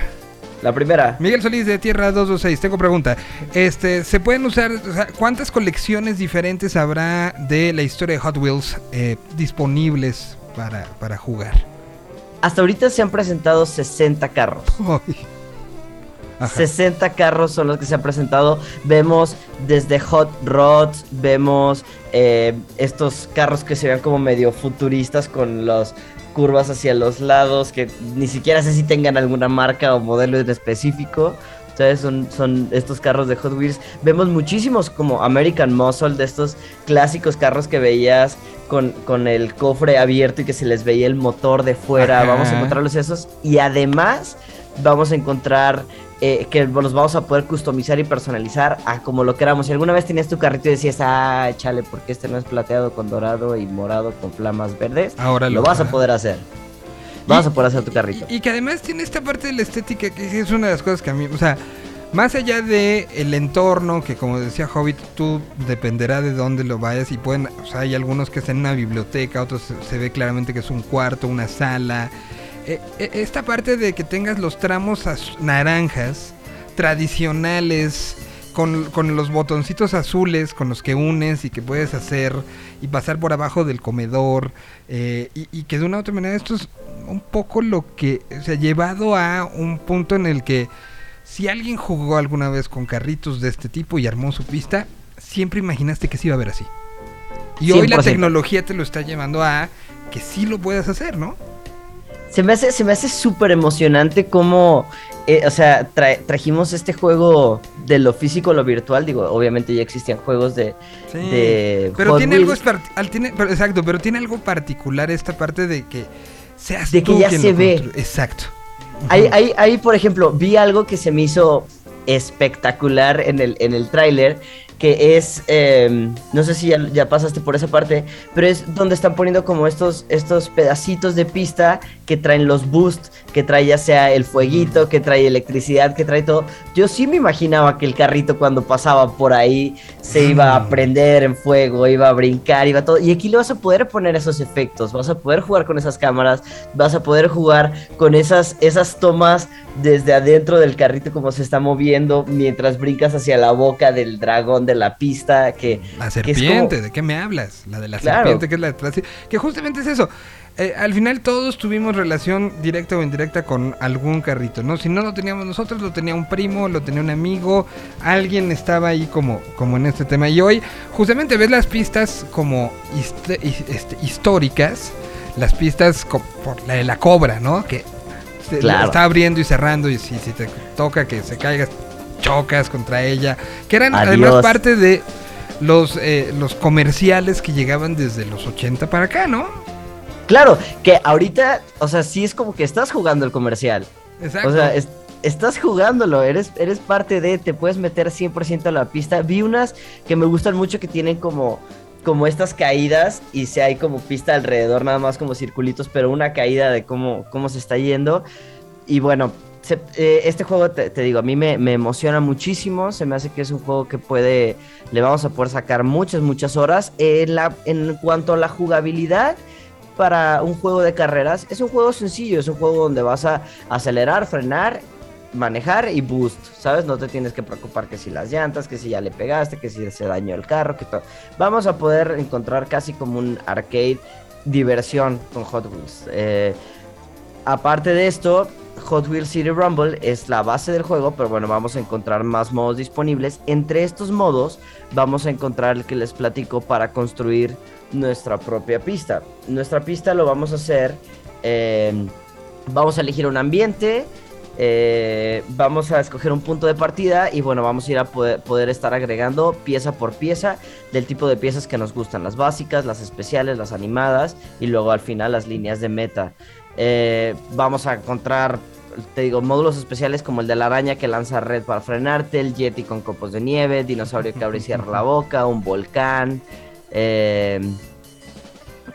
La primera, Miguel Solís de Tierra 226, tengo pregunta. Este, ¿se pueden usar, o sea, cuántas colecciones diferentes habrá de la historia de Hot Wheels eh, disponibles para, para jugar? hasta ahorita se han presentado 60 carros. Ay. Ajá. 60 carros son los que se han presentado. Vemos desde Hot Rods, vemos eh, estos carros que se ven como medio futuristas con las curvas hacia los lados, que ni siquiera sé si tengan alguna marca o modelo en específico. Son, son estos carros de Hot Wheels. Vemos muchísimos como American Muscle, de estos clásicos carros que veías con, con el cofre abierto y que se les veía el motor de fuera. Ajá. Vamos a encontrarlos esos. Y además vamos a encontrar eh, que los vamos a poder customizar y personalizar a como lo queramos. Si alguna vez tenías tu carrito y decías, ah, chale, porque este no es plateado con dorado y morado con flamas verdes, Ahora lo lo vas a poder hacer. Vas a poder hacer tu carrito. Y que además tiene esta parte de la estética que es una de las cosas que a mí, o sea, más allá de el entorno, que como decía Hobbit, tú dependerá de dónde lo vayas y pueden, o sea, hay algunos que están en una biblioteca, otros se, se ve claramente que es un cuarto, una sala. Eh, eh, esta parte de que tengas los tramos naranjas, tradicionales, con, con los botoncitos azules con los que unes y que puedes hacer y pasar por abajo del comedor eh, y, y que de una u otra manera esto es un poco lo que se ha llevado a un punto en el que si alguien jugó alguna vez con carritos de este tipo y armó su pista, siempre imaginaste que se iba a ver así. Y hoy la 100%. tecnología te lo está llevando a que sí lo puedas hacer, ¿no? Se me hace, se me hace súper emocionante cómo, eh, o sea, tra- trajimos este juego de lo físico a lo virtual. Digo, obviamente ya existían juegos de, de Pero Hot tiene algo Wheels. espar- al- tiene- pero- exacto, pero tiene algo particular esta parte de que seas De que tú ya quien se ve. Exacto. Ahí, ahí, ahí, por ejemplo, vi algo que se me hizo espectacular en el, en el tráiler, que es, eh, no sé si ya, ya pasaste por esa parte, pero es donde están poniendo como estos, estos pedacitos de pista que traen los boosts, que trae ya sea el fueguito, que trae electricidad, que trae todo. Yo sí me imaginaba que el carrito cuando pasaba por ahí se iba a prender en fuego, iba a brincar, iba todo. Y aquí le vas a poder poner esos efectos, vas a poder jugar con esas cámaras, vas a poder jugar con esas, esas tomas desde adentro del carrito como se está moviendo mientras brincas hacia la boca del dragón de la pista que La que es serpiente, como- ¿de qué me hablas? La de la Claro. serpiente, que es la. Que justamente es eso. Eh, al final todos tuvimos relación directa o indirecta con algún carrito, ¿no? Si no lo teníamos nosotros, lo tenía un primo, lo tenía un amigo, alguien estaba ahí como, como en este tema. Y hoy, justamente ves las pistas como hist- este, históricas, las pistas por la de la cobra, ¿no? Que se- Claro. está abriendo y cerrando y si, si te toca que se caigas, chocas contra ella. Que eran Adiós. además parte de los, eh, los comerciales que llegaban desde los 80 para acá, ¿no? Claro, que ahorita, o sea, sí es como que estás jugando el comercial. Exacto. O sea, es- estás jugándolo, eres, eres parte de, te puedes meter 100% a la pista. Vi unas que me gustan mucho que tienen como, como estas caídas y se hay como pista alrededor, nada más como circulitos, pero una caída de cómo, cómo se está yendo. Y bueno, se- eh, este juego, te, te digo, a mí me, me emociona muchísimo. Se me hace que es un juego que puede, le vamos a poder sacar muchas, muchas horas. En, la, en cuanto a la jugabilidad, para un juego de carreras, es un juego sencillo, es un juego donde vas a acelerar, frenar, manejar y boost, ¿sabes? No te tienes que preocupar que si las llantas, que si ya le pegaste, que si se dañó el carro, que todo. Vamos a poder encontrar casi como un arcade diversión con Hot Wheels. Eh, aparte de esto, Hot Wheels City Rumble es la base del juego, pero bueno, vamos a encontrar más modos disponibles. Entre estos modos, vamos a encontrar el que les platico para construir nuestra propia pista. Nuestra pista lo vamos a hacer, eh, vamos a elegir un ambiente Eh, vamos a escoger un punto de partida y bueno, vamos a ir a poder, poder estar agregando pieza por pieza del tipo de piezas que nos gustan, las básicas, las especiales, las animadas y luego al final las líneas de meta. Eh, vamos a encontrar, te digo, módulos especiales como el de la araña que lanza red para frenarte, el Yeti con copos de nieve, dinosaurio que abre y cierra la boca, un volcán. Eh,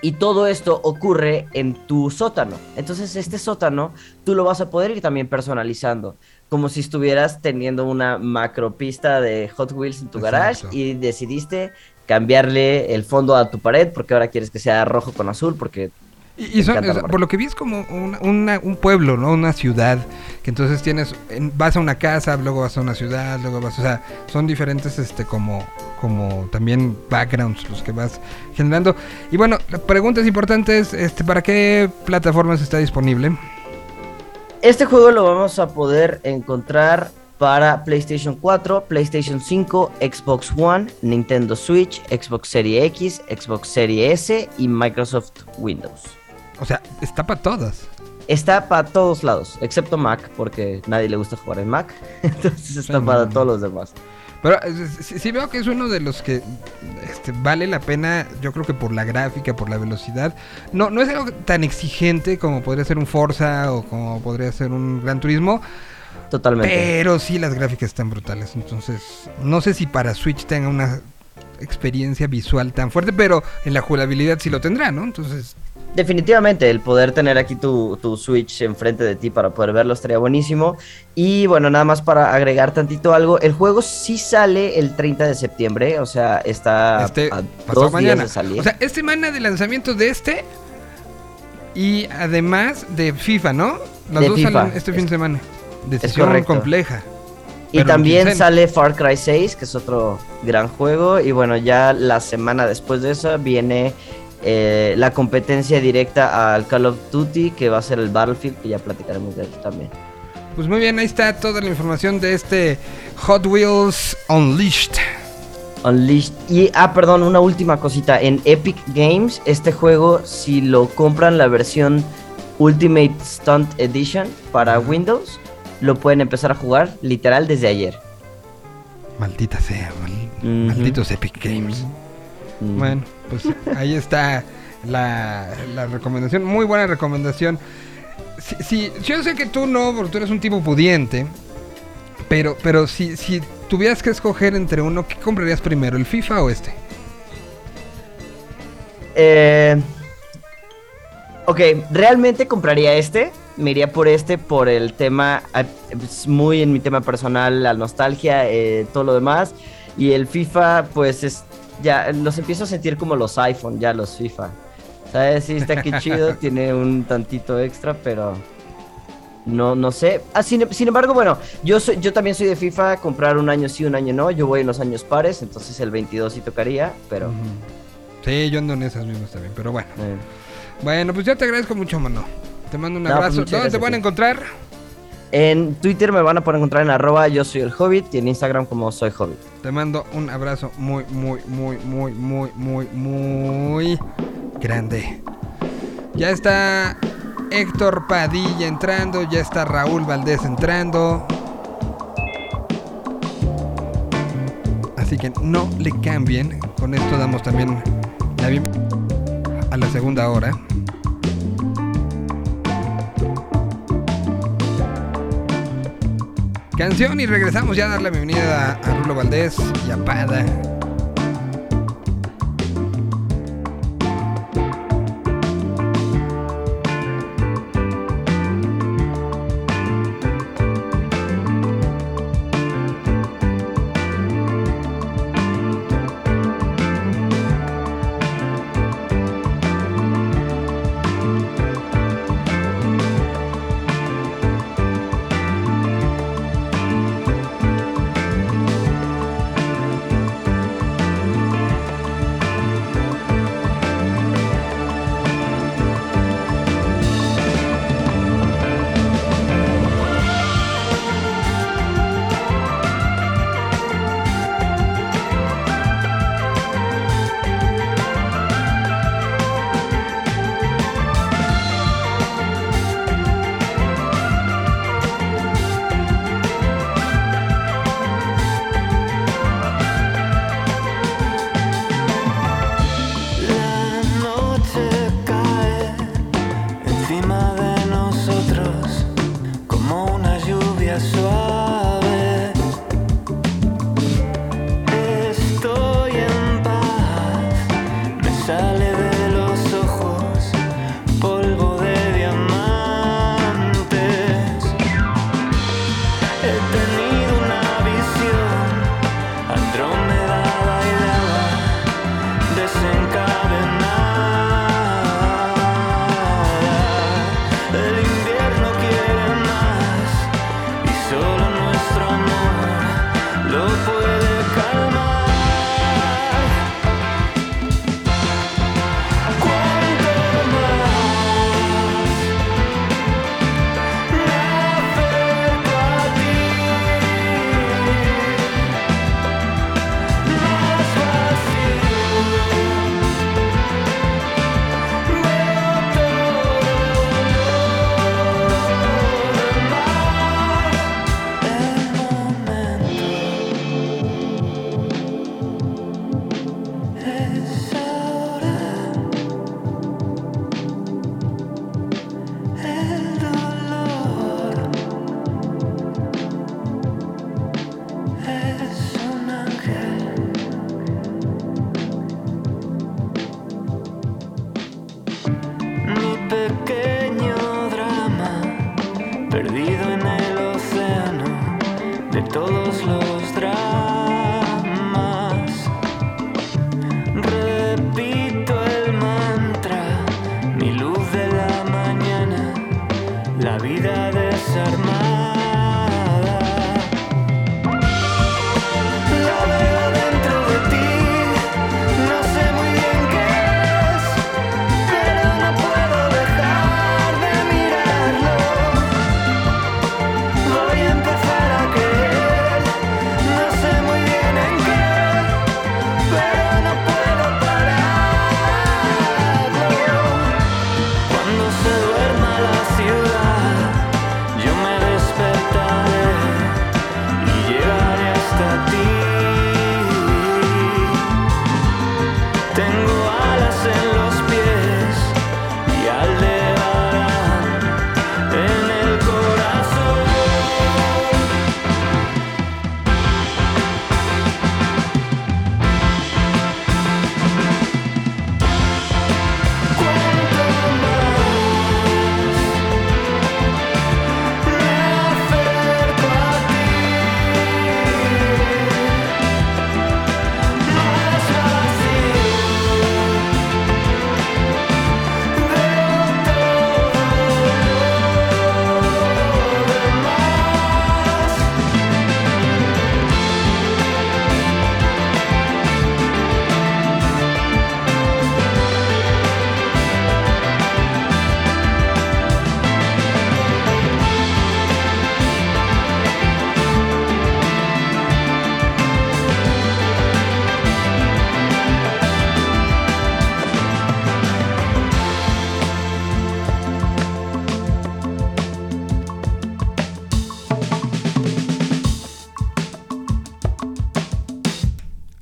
y todo esto ocurre en tu sótano. Entonces este sótano tú lo vas a poder ir también personalizando. Como si estuvieras teniendo una macropista de Hot Wheels en tu garage Exacto. y decidiste cambiarle el fondo a tu pared porque ahora quieres que sea rojo con azul porque Y, y son- encanta el por lo que vi es como una- una- un pueblo, ¿no? Una ciudad. Que entonces tienes, en- vas a una casa, luego vas a una ciudad, luego vas, o sea, son diferentes, este, como, como también backgrounds los que vas generando. Y bueno, la pregunta es importante es, este, ¿para qué plataformas está disponible? Este juego lo vamos a poder encontrar para PlayStation 4, PlayStation 5, Xbox One, Nintendo Switch, Xbox Series X, Xbox Series S y Microsoft Windows. O sea, está para todas. Está para todos lados, excepto Mac, porque nadie le gusta jugar en Mac. *laughs* Entonces está para todos los demás. Pero eh, sí, sí veo que es uno de los que este, vale la pena, yo creo que por la gráfica, por la velocidad. No, no es algo tan exigente como podría ser un Forza o como podría ser un Gran Turismo. Totalmente. Pero sí las gráficas están brutales. Entonces, no sé si para Switch tenga una experiencia visual tan fuerte, pero en la jugabilidad sí lo tendrá, ¿no? Entonces, Definitivamente, el poder tener aquí tu, tu Switch enfrente de ti para poder verlo estaría buenísimo. Y bueno, nada más para agregar tantito algo, el juego sí sale el 30 de septiembre, o sea, está este a dos mañana. días de salir. O sea, es semana de lanzamiento de este y además de FIFA, ¿no? Las De dos FIFA. salen este fin de semana. Decisión correcto. compleja. y también sale Far Cry 6, que es otro gran juego. Y bueno, ya la semana después de eso viene eh, la competencia directa al Call of Duty, que va a ser el Battlefield, que ya platicaremos de él también. Pues muy bien, ahí está toda la información de este Hot Wheels Unleashed. Unleashed. Y, ah, perdón, una última cosita. En Epic Games, este juego, si lo compran la versión Ultimate Stunt Edition para Windows, lo pueden empezar a jugar literal desde ayer. Maldita sea, mal- Ujú. malditos Epic Games. Bueno, pues ahí está la, recomendación. Muy buena recomendación. Sí, yo sé que tú no, porque tú eres un tipo pudiente. Pero, pero si, si tuvieras que escoger entre uno, ¿qué comprarías primero, el FIFA o este? Eh, ok, realmente compraría este. Me iría por este por el tema, es muy en mi tema personal, la nostalgia, eh, todo lo demás. Y el FIFA, pues es, ya los empiezo a sentir como los iPhone, ya los FIFA. ¿Sabes? Sí, está aquí chido, *laughs* tiene un tantito extra, pero no, no sé. Ah, sin, sin embargo, bueno, yo, soy, yo también soy de FIFA, comprar un año sí, un año no. Yo voy en los años pares, entonces el 22 sí tocaría, pero... Sí, yo ando en esas mismas también, pero bueno. eh, Bueno, pues yo te agradezco mucho, mano. Te mando un No, pues abrazo. ¿Dónde te gracias a encontrar? En Twitter me van a poder encontrar en arroba yo soy el hobbit y en Instagram como soy hobbit. Te mando un abrazo muy, muy, muy, muy, muy, muy, muy grande. Ya está Héctor Padilla entrando, ya está Raúl Valdés entrando. Así que no le cambien. Con esto damos también la bienvenida a la segunda hora. Canción y regresamos ya a dar la bienvenida a, Rulo Valdés y a Pada.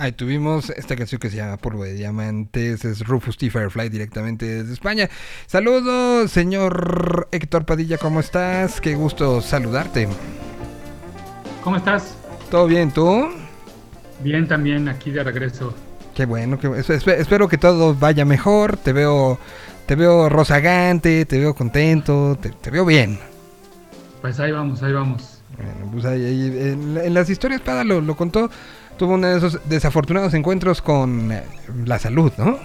Ahí tuvimos esta canción que se llama Polvo de Diamantes, es Rufus T. Firefly directamente desde España. Saludos, señor Héctor Padilla, ¿cómo estás? Qué gusto saludarte. ¿Cómo estás? ¿Todo bien, tú? Bien, también aquí de regreso. Qué bueno, que, espero que todo vaya mejor. Te veo, te veo rozagante, te veo contento, te, te veo bien. Pues ahí vamos, ahí vamos. Bueno, pues ahí- ahí, en, en las historias Pada lo, lo contó. Tuvo uno de esos desafortunados encuentros con eh, la salud, ¿no?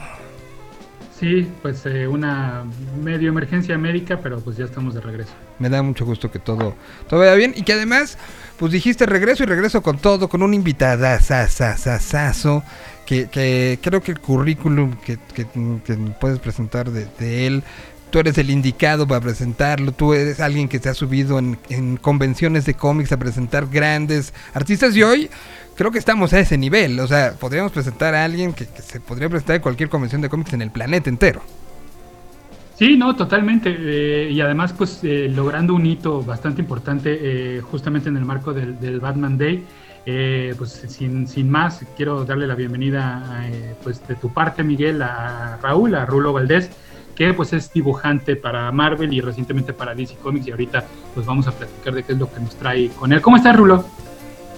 Sí, pues eh, una medio emergencia médica, pero pues ya estamos de regreso. Me da mucho gusto que todo, todo vaya bien y que además, pues dijiste regreso y regreso con todo, con un invitadazazazazazo, que, que creo que el currículum que, que- que puedes presentar de, de él, tú eres el indicado para presentarlo, tú eres alguien que se ha subido en, en convenciones de cómics a presentar grandes artistas y hoy creo que estamos a ese nivel, o sea, podríamos presentar a alguien que, se podría presentar en cualquier convención de cómics en el planeta entero. Sí, no, totalmente. eh, y además, pues eh, logrando un hito bastante importante eh, justamente en el marco del, del Batman Day. Eh, pues sin, sin más, quiero darle la bienvenida eh, pues de tu parte, Miguel, a Raúl, a Rulo Valdés, que pues es dibujante para Marvel y recientemente para DC Comics y ahorita pues vamos a platicar de qué es lo que nos trae con él. ¿Cómo estás, Rulo?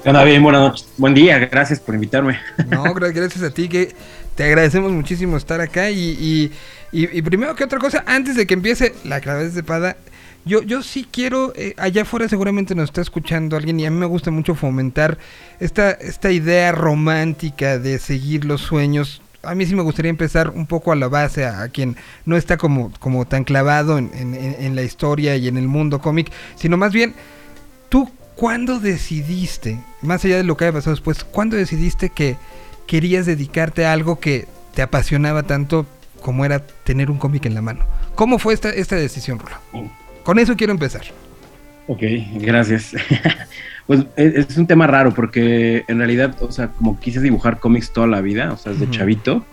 Bien, buenas noches. Buen día, gracias por invitarme. No, *laughs* gra- gracias a ti que te agradecemos muchísimo estar acá y, y, y- y primero que otra cosa, antes de que empiece la clave de Pada, yo, yo sí quiero, eh, allá afuera seguramente nos está escuchando alguien y a mí me gusta mucho fomentar esta, esta idea romántica de seguir los sueños. A mí sí me gustaría empezar un poco a la base, a, a quien no está como, como tan clavado en- en- en la historia y en el mundo cómic, sino más bien, ¿tú cuándo decidiste, más allá de lo que haya pasado después, cuándo decidiste que querías dedicarte a algo que te apasionaba tanto como era tener un cómic en la mano? ¿Cómo fue esta, esta decisión, Rulo? Con eso quiero empezar. Ok, gracias. *laughs* pues es, es un tema raro porque en realidad, o sea, como quise dibujar cómics toda la vida, o sea, desde Ujú. chavito,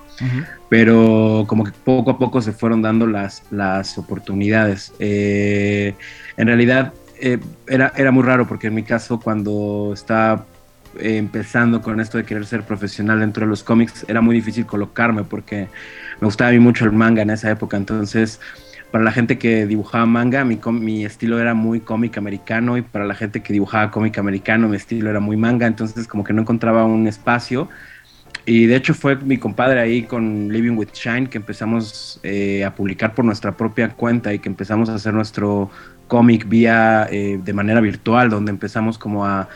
pero como que poco a poco se fueron dando las, las oportunidades. Eh, en realidad eh, era, era muy raro porque en mi caso cuando estaba eh, empezando con esto de querer ser profesional dentro de los cómics era muy difícil colocarme porque me gustaba a mí mucho el manga en esa época, entonces para la gente que dibujaba manga, mi, mi estilo era muy cómic americano y para la gente que dibujaba cómic americano, mi estilo era muy manga, entonces como que no encontraba un espacio. Y de hecho fue mi compadre ahí con Living with Shine que empezamos eh, a publicar por nuestra propia cuenta y que empezamos a hacer nuestro cómic vía eh, de manera virtual, donde empezamos como a,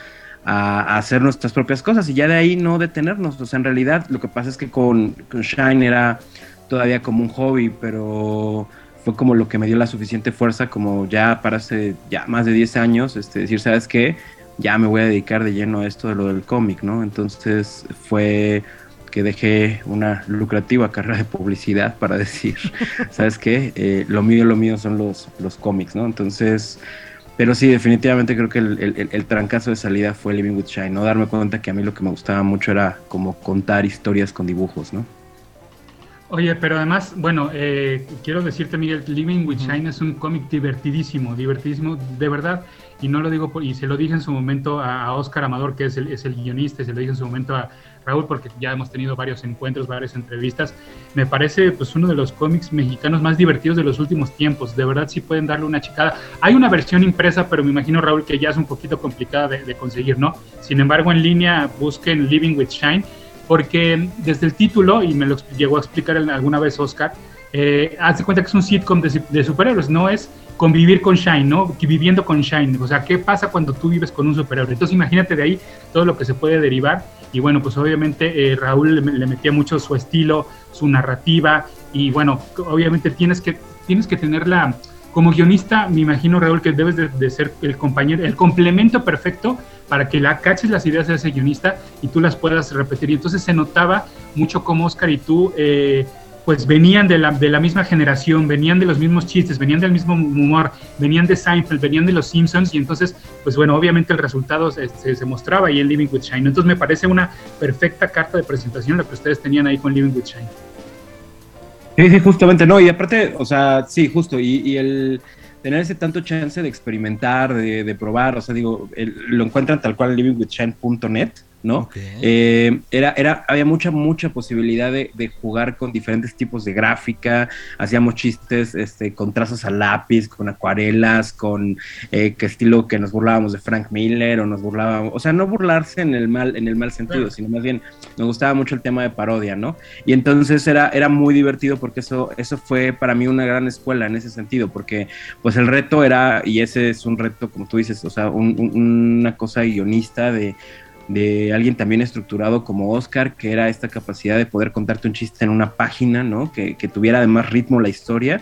hacer nuestras propias cosas y ya de ahí no detenernos. O sea, en realidad lo que pasa es que con, con Shine era todavía como un hobby, pero fue como lo que me dio la suficiente fuerza como ya para hace ya más de 10 años, este, decir, ¿sabes qué? Ya me voy a dedicar de lleno a esto de lo del cómic, ¿no? Entonces fue que dejé una lucrativa carrera de publicidad para *laughs* decir, ¿sabes qué? Eh, lo mío, lo mío son los, los cómics, ¿no? Entonces, pero sí, definitivamente creo que el, el- el trancazo de salida fue Living with Shine, ¿no? Darme cuenta que a mí lo que me gustaba mucho era como contar historias con dibujos, ¿no? Oye, pero además, bueno, eh, quiero decirte, Miguel, Living with Shine es un cómic divertidísimo, divertidísimo, de verdad, y no lo digo, por- y se lo dije en su momento a, Oscar Amador, que es el, es el guionista, y se lo dije en su momento a Raúl, porque ya hemos tenido varios encuentros, varias entrevistas. Me parece, pues, uno de los cómics mexicanos más divertidos de los últimos tiempos. De verdad, sí pueden darle una chicada. Hay una versión impresa, pero me imagino, Raúl, que ya es un poquito complicada de, de conseguir, ¿no? Sin embargo, en línea, busquen Living with Shine porque desde el título, y me lo llegó a explicar alguna vez Oscar, eh, haz de cuenta que es un sitcom de, de superhéroes, no es convivir con Shine, ¿no? Viviendo con Shine, o sea, ¿qué pasa cuando tú vives con un superhéroe? Entonces imagínate de ahí todo lo que se puede derivar, y bueno, pues obviamente eh, Raúl le, metía mucho su estilo, su narrativa, y bueno, obviamente tienes que, tienes que tenerla, como guionista, me imagino, Raúl, que debes de, de ser el compañero, el complemento perfecto para que la caches las ideas de ese guionista y tú las puedas repetir. Y entonces se notaba mucho cómo Oscar y tú, eh, pues venían de la, de la misma generación, venían de los mismos chistes, venían del mismo humor, venían de Seinfeld, venían de los Simpsons, y entonces, pues bueno, obviamente el resultado se, se- se mostraba ahí en Living with Shine. Entonces me parece una perfecta carta de presentación la que ustedes tenían ahí con Living with Shine. Sí, sí, justamente, no, y aparte, o sea, sí, justo, y, el tener ese tanto chance de experimentar, de, de probar, o sea, digo, el- lo encuentran tal cual en livingwithshine.net, ¿no? Eh, era, era, había mucha, mucha posibilidad de, de, jugar con diferentes tipos de gráfica, hacíamos chistes este, con trazos a lápiz, con acuarelas, con eh, que estilo que nos burlábamos de Frank Miller o nos burlábamos, o sea, no burlarse en el mal, en el mal sentido, sino más bien nos gustaba mucho el tema de parodia, ¿no? Y entonces era, era muy divertido porque eso, eso fue para mí una gran escuela en ese sentido, porque pues el reto era, y ese es un reto, como tú dices, o sea, una cosa guionista de de alguien también estructurado como Oscar, que era esta capacidad de poder contarte un chiste en una página, ¿no? Que, tuviera además ritmo la historia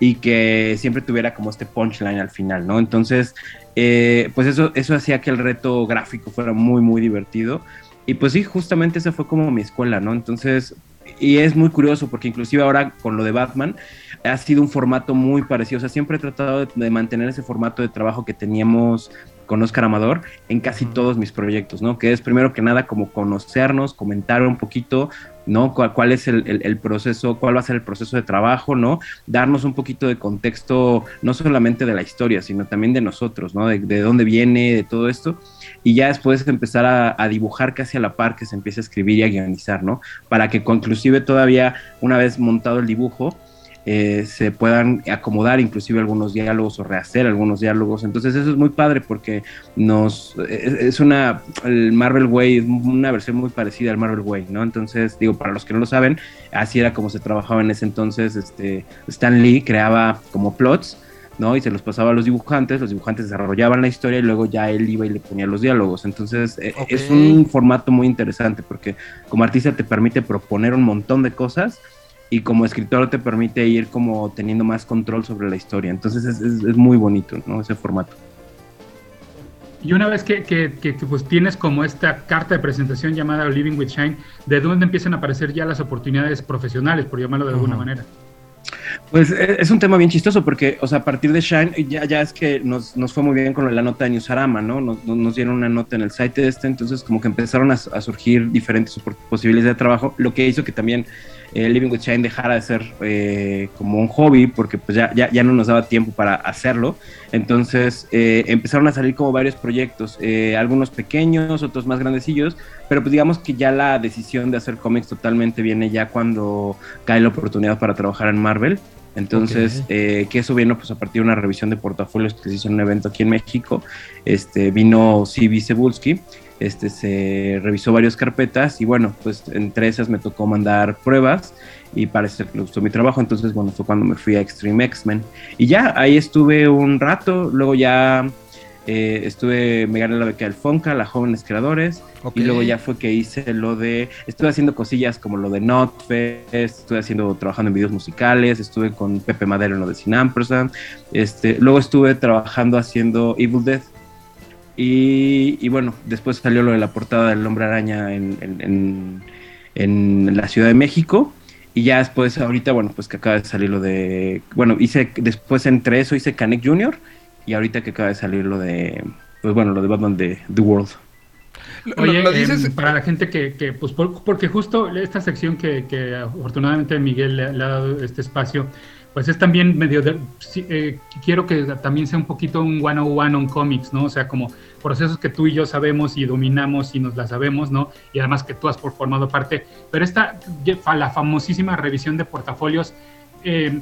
y que siempre tuviera como este punchline al final, ¿no? Entonces, eh, pues eso, eso hacía que el reto gráfico fuera muy, muy divertido. Y pues sí, justamente esa fue como mi escuela, ¿no? Entonces, y es muy curioso porque inclusive ahora con lo de Batman ha sido un formato muy parecido, o sea, siempre he tratado de mantener ese formato de trabajo que teníamos con Oscar Amador en casi todos mis proyectos, ¿no? Que es primero que nada como conocernos, comentar un poquito, ¿no? ¿Cuál, es el, proceso, cuál va a ser el proceso de trabajo, ¿no? Darnos un poquito de contexto, no solamente de la historia, sino también de nosotros, ¿no? De, dónde viene, de todo esto. Y ya después empezar a, a, dibujar casi a la par que se empiece a escribir y a guionizar, ¿no? Para que inclusive todavía, una vez montado el dibujo, eh, se puedan acomodar inclusive algunos diálogos o rehacer algunos diálogos. Entonces eso es muy padre porque nos es, una el Marvel Way, una versión muy parecida al Marvel Way, ¿no? Entonces, digo, para los que no lo saben, así era como se trabajaba en ese entonces. Este, Stan Lee creaba como plots. ¿no? Y se los pasaba a los dibujantes, los dibujantes desarrollaban la historia y luego ya él iba y le ponía los diálogos. Entonces e, es un formato muy interesante porque como artista te permite proponer un montón de cosas y como escritor te permite ir como teniendo más control sobre la historia. Entonces es, es, muy bonito, ¿no? Ese formato. Y una vez que, que, que, pues tienes como esta carta de presentación llamada Living with Shine, ¿de dónde empiezan a aparecer ya las oportunidades profesionales, por llamarlo de alguna manera? Pues e, es un tema bien chistoso porque, o sea, a partir de Shine ya, ya es que nos, nos fue muy bien con la nota de Newsarama, ¿no? Nos, nos, dieron una nota en el site de este, entonces como que empezaron a, a surgir diferentes posibilidades de trabajo, lo que hizo que también eh, Living with Shine dejara de ser eh, como un hobby porque pues ya, ya, ya, no nos daba tiempo para hacerlo. Entonces eh, empezaron a salir como varios proyectos, algunos pequeños, otros más grandecillos, pero pues digamos que ya la decisión de hacer cómics totalmente viene ya cuando cae la oportunidad para trabajar en Marvel. Entonces, que eso vino pues a partir de una revisión de portafolios que se hizo en un evento aquí en México. Este, vino C.B. Cebulski este, se revisó varias carpetas y bueno, pues entre esas me tocó mandar pruebas y parece que le gustó mi trabajo, entonces bueno, fue cuando me fui a Extreme X-Men. Y ya ahí estuve un rato, luego ya eh, estuve, me gané la beca del Fonca, la Jóvenes Creadores, y luego ya fue que hice lo de, estuve haciendo cosillas como lo de Notfest, estuve haciendo, trabajando en videos musicales, estuve con Pepe Madero en lo de Sin este, luego estuve trabajando haciendo Evil Death, y, bueno, después salió lo de la portada del hombre araña en, la Ciudad de México. Y ya después, ahorita, bueno, pues que acaba de salir lo de. Bueno, hice después entre eso hice Canek Jr. Y ahorita que acaba de salir lo de. Pues bueno, lo de Batman de The World. Oye, ¿lo dices? Em, para la gente que, que pues porque justo esta sección que, que afortunadamente Miguel le, le, ha dado este espacio, pues es también medio de, eh, quiero que también sea un poquito un one on one on comics, ¿no? O sea, como procesos que tú y yo sabemos y dominamos y nos la sabemos, ¿no? Y además que tú has formado parte. Pero esta, la famosísima revisión de portafolios, eh,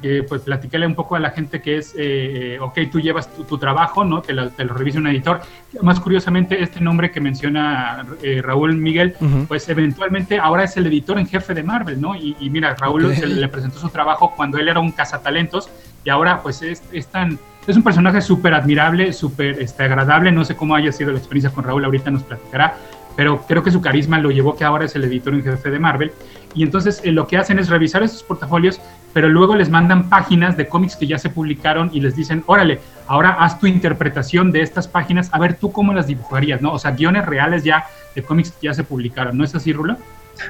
que pues platícale un poco a la gente que es, eh, ok, tú llevas tu, trabajo, ¿no? Te lo, revisa un editor. Más curiosamente, este nombre que menciona eh, Raúl Miguel, pues eventualmente ahora es el editor en jefe de Marvel, ¿no? Y, mira, Raúl le presentó su trabajo cuando él era un cazatalentos y ahora pues es, es tan... Es un personaje súper admirable, súper este, agradable. No sé cómo haya sido la experiencia con Raúl, ahorita nos platicará pero creo que su carisma lo llevó que ahora es el editor en jefe de Marvel. Y entonces eh, lo que hacen es revisar esos portafolios, pero luego les mandan páginas de cómics que ya se publicaron y les dicen, órale, ahora haz tu interpretación de estas páginas, a ver tú cómo las dibujarías, ¿no? O sea, guiones reales ya de cómics que ya se publicaron, ¿no es así, Rulo?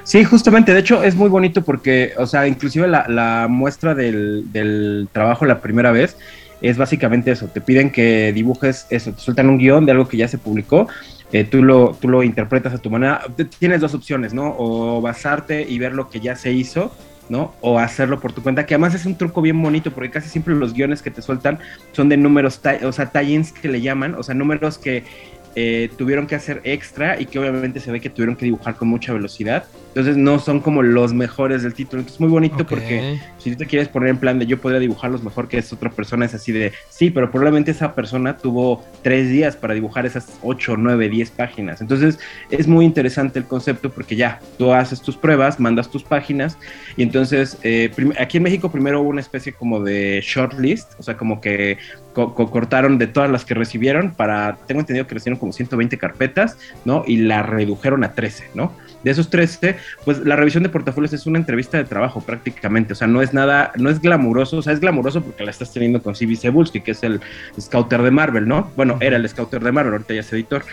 Sí, justamente, de hecho es muy bonito porque, o sea, inclusive la, muestra del, del trabajo la primera vez es básicamente eso, te piden que dibujes eso, te sueltan un guion de algo que ya se publicó eh, tú, lo, tú lo interpretas a tu manera. Tienes dos opciones, ¿no? O basarte y ver lo que ya se hizo, ¿no? O hacerlo por tu cuenta, que además es un truco bien bonito, porque casi siempre los guiones que te sueltan son de números, o sea, tie-ins que le llaman, o sea, números que eh, tuvieron que hacer extra y que obviamente se ve que tuvieron que dibujar con mucha velocidad. Entonces no son como los mejores del título. Entonces es muy bonito Ok. porque si tú te quieres poner en plan de yo podría dibujarlos mejor que esa otra persona, es así de sí, pero probablemente esa persona tuvo tres días para dibujar esas 8, 9, 10 páginas. Entonces es muy interesante el concepto porque ya tú haces tus pruebas, mandas tus páginas y entonces eh, aquí en México primero hubo una especie como de shortlist, o sea, como que co- co- cortaron de todas las que recibieron para, tengo entendido que recibieron como 120 carpetas, ¿no? Y la redujeron a 13, ¿no? De esos 13, pues la revisión de portafolios es una entrevista de trabajo prácticamente, o sea, no es nada, no es glamuroso, o sea, es glamuroso porque la estás teniendo con C.B. Cebulski, que es el scouter de Marvel, ¿no? Bueno, era el scouter de Marvel, ahorita ya es editor,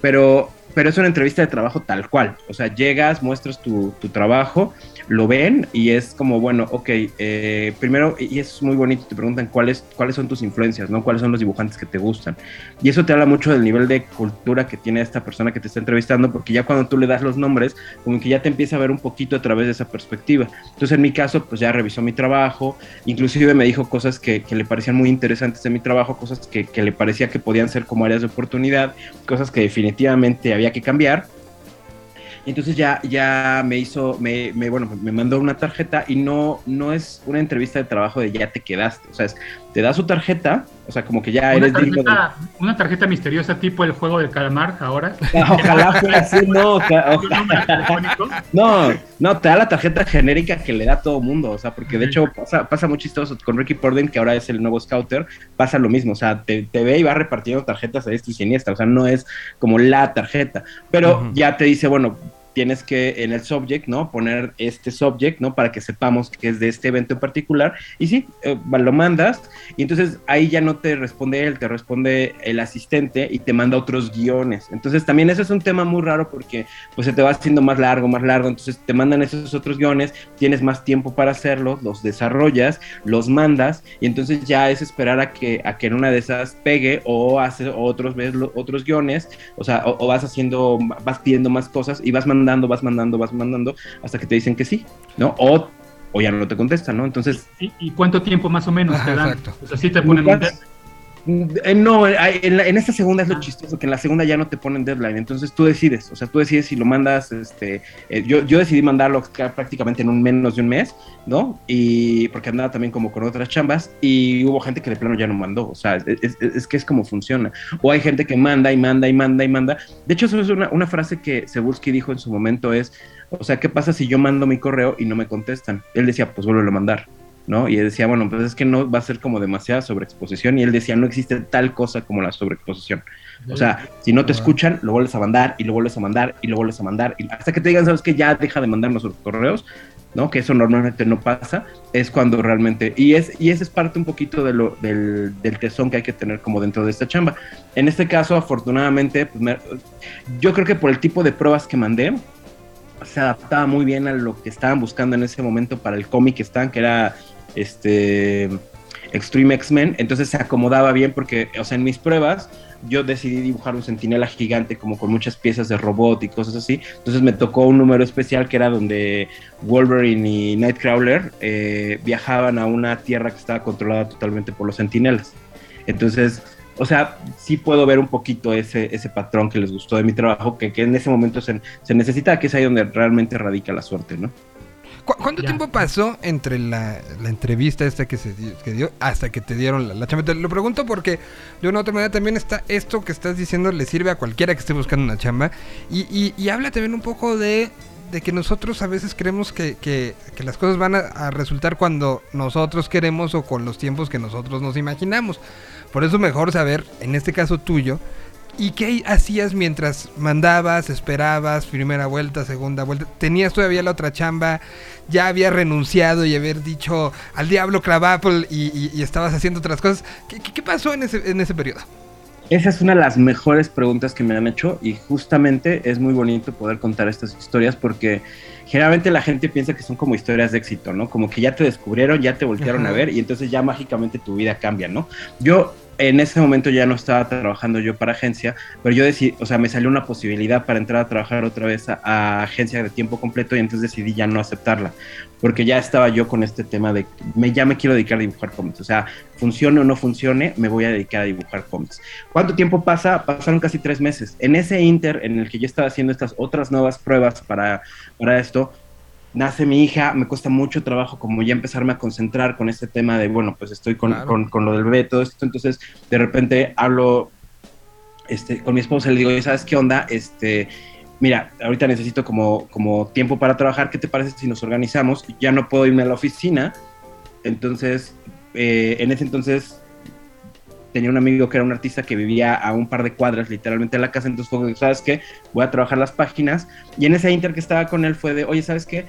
pero, pero es una entrevista de trabajo tal cual, o sea, llegas, muestras tu, tu trabajo, lo ven y es como, bueno, ok, eh, primero, y es muy bonito, te preguntan cuáles, cuáles son tus influencias, ¿no? ¿Cuáles son los dibujantes que te gustan? Y eso te habla mucho del nivel de cultura que tiene esta persona que te está entrevistando, porque ya cuando tú le das los nombres, como que ya te empieza a ver un poquito a través de esa perspectiva. Entonces, en mi caso, pues ya revisó mi trabajo, inclusive me dijo cosas que, que le parecían muy interesantes de mi trabajo, cosas que, que le parecía que podían ser como áreas de oportunidad, cosas que definitivamente había que cambiar. Y entonces ya, ya me hizo, me, me, bueno, me mandó una tarjeta y no, no es una entrevista de trabajo de ya te quedaste. O sea, es, te da su tarjeta, o sea, como que ya Una eres digno de... tarjeta, una tarjeta misteriosa tipo el juego del calamar ahora. Ojalá fuera así, no. *laughs* No, no, te da la tarjeta genérica que le da a todo mundo, o sea, porque de hecho pasa, pasa muy chistoso con Ricky Porden, que ahora es el nuevo scouter, pasa lo mismo, o sea, te, te ve y va repartiendo tarjetas a diestra y siniestra, o sea, no es como la tarjeta, pero ya te dice, bueno, tienes que en el subject, ¿no? Poner este subject, ¿no? Para que sepamos que es de este evento en particular. Y sí, eh, lo mandas y entonces ahí ya no te responde él, te responde el asistente y te manda otros guiones. Entonces también eso es un tema muy raro porque pues se te va haciendo más largo, más largo. Entonces te mandan esos otros guiones, tienes más tiempo para hacerlos, los desarrollas, los mandas y entonces ya es esperar a que, a que en una de esas pegue o hace otros, otros guiones, o sea, o, o vas haciendo, vas pidiendo más cosas y vas mandando, vas mandando, vas mandando hasta que te dicen que sí, ¿no? O, o ya no te contestan, ¿no? Entonces ¿Y, y cuánto tiempo más o menos te dan? exacto. O sea, sí te ponen un Nunca- no, hay- en, la- en esta segunda es lo chistoso, que en la segunda ya no te ponen deadline, entonces tú decides, o sea, tú decides si lo mandas, este, eh, yo, yo decidí mandarlo ca- prácticamente en un menos de un mes, ¿no? Y porque andaba también como con otras chambas y hubo gente que de plano ya no mandó, o sea, es, es- es que es como funciona. O hay gente que manda y manda y manda y manda. De hecho, eso es una, una frase que Cebulski dijo en su momento es, o sea, ¿qué pasa si yo mando mi correo y no me contestan? Él decía, pues vuelvo a mandar. ¿No? Y él decía, bueno, pues es que no va a ser como demasiada sobreexposición. Y él decía, no existe tal cosa como la sobreexposición. O sea, si no te escuchan, lo vuelves a mandar y lo vuelves a mandar y lo vuelves a mandar. Y hasta que te digan, ¿sabes que Ya deja de mandarnos los correos, ¿no? Que eso normalmente no pasa. Es cuando realmente. Y, es, y ese es parte un poquito de lo, del, del tesón que hay que tener como dentro de esta chamba. En este caso, afortunadamente, pues me- yo creo que por el tipo de pruebas que mandé, se adaptaba muy bien a lo que estaban buscando en ese momento para el cómic que estaban, que era este Extreme X-Men, entonces se acomodaba bien porque, o sea, en mis pruebas yo decidí dibujar un centinela gigante como con muchas piezas de robot y cosas así, entonces me tocó un número especial que era donde Wolverine y Nightcrawler eh, viajaban a una tierra que estaba controlada totalmente por los centinelas. Entonces, o sea, sí puedo ver un poquito ese, ese patrón que les gustó de mi trabajo, que, que en ese momento se, se necesita, que es ahí donde realmente radica la suerte, ¿no? ¿Cu- ¿Cuánto Ya. tiempo pasó entre la, la entrevista esta que se dio, que dio hasta que te dieron la, la chamba? Te lo pregunto porque de una u otra manera también está esto que estás diciendo le sirve a cualquiera que esté buscando una chamba y, y- y habla también un poco de, de que nosotros a veces creemos que, que- que las cosas van a, a resultar cuando nosotros queremos o con los tiempos que nosotros nos imaginamos. Por eso mejor saber, en este caso tuyo, ¿Y qué hacías mientras mandabas, esperabas, primera vuelta, segunda vuelta? ¿Tenías todavía la otra chamba? ¿Ya había renunciado y haber dicho al diablo clavaple y, estabas haciendo otras cosas? ¿Qué, qué- qué pasó en ese, en ese periodo? Esa es una de las mejores preguntas que me han hecho y justamente es muy bonito poder contar estas historias porque generalmente la gente piensa que son como historias de éxito, ¿no? Como que ya te descubrieron, ya te voltearon a ver y entonces ya mágicamente tu vida cambia, ¿no? Yo en ese momento ya no estaba trabajando yo para agencia, pero yo decidí, o sea, me salió una posibilidad para entrar a trabajar otra vez a, a agencia de tiempo completo y entonces decidí ya no aceptarla, porque ya estaba yo con este tema de, me, ya me quiero dedicar a dibujar cómics, o sea, funcione o no funcione, me voy a dedicar a dibujar cómics. ¿Cuánto tiempo pasa? Pasaron casi tres meses. En ese inter en el que yo estaba haciendo estas otras nuevas pruebas para, para esto, nace mi hija, me cuesta mucho trabajo como ya empezarme a concentrar con este tema de, bueno, pues estoy con, Claro. con, con lo del bebé, todo esto, entonces de repente hablo este, con mi esposa le digo, "Oye, ¿sabes qué onda? Este, mira, ahorita necesito como, como tiempo para trabajar, ¿qué te parece si nos organizamos? Ya no puedo irme a la oficina, entonces, eh, en ese entonces tenía un amigo que era un artista que vivía a un par de cuadras literalmente de la casa, entonces fue, ¿sabes qué? Voy a trabajar las páginas y en ese inter que estaba con él fue de, oye, ¿sabes qué?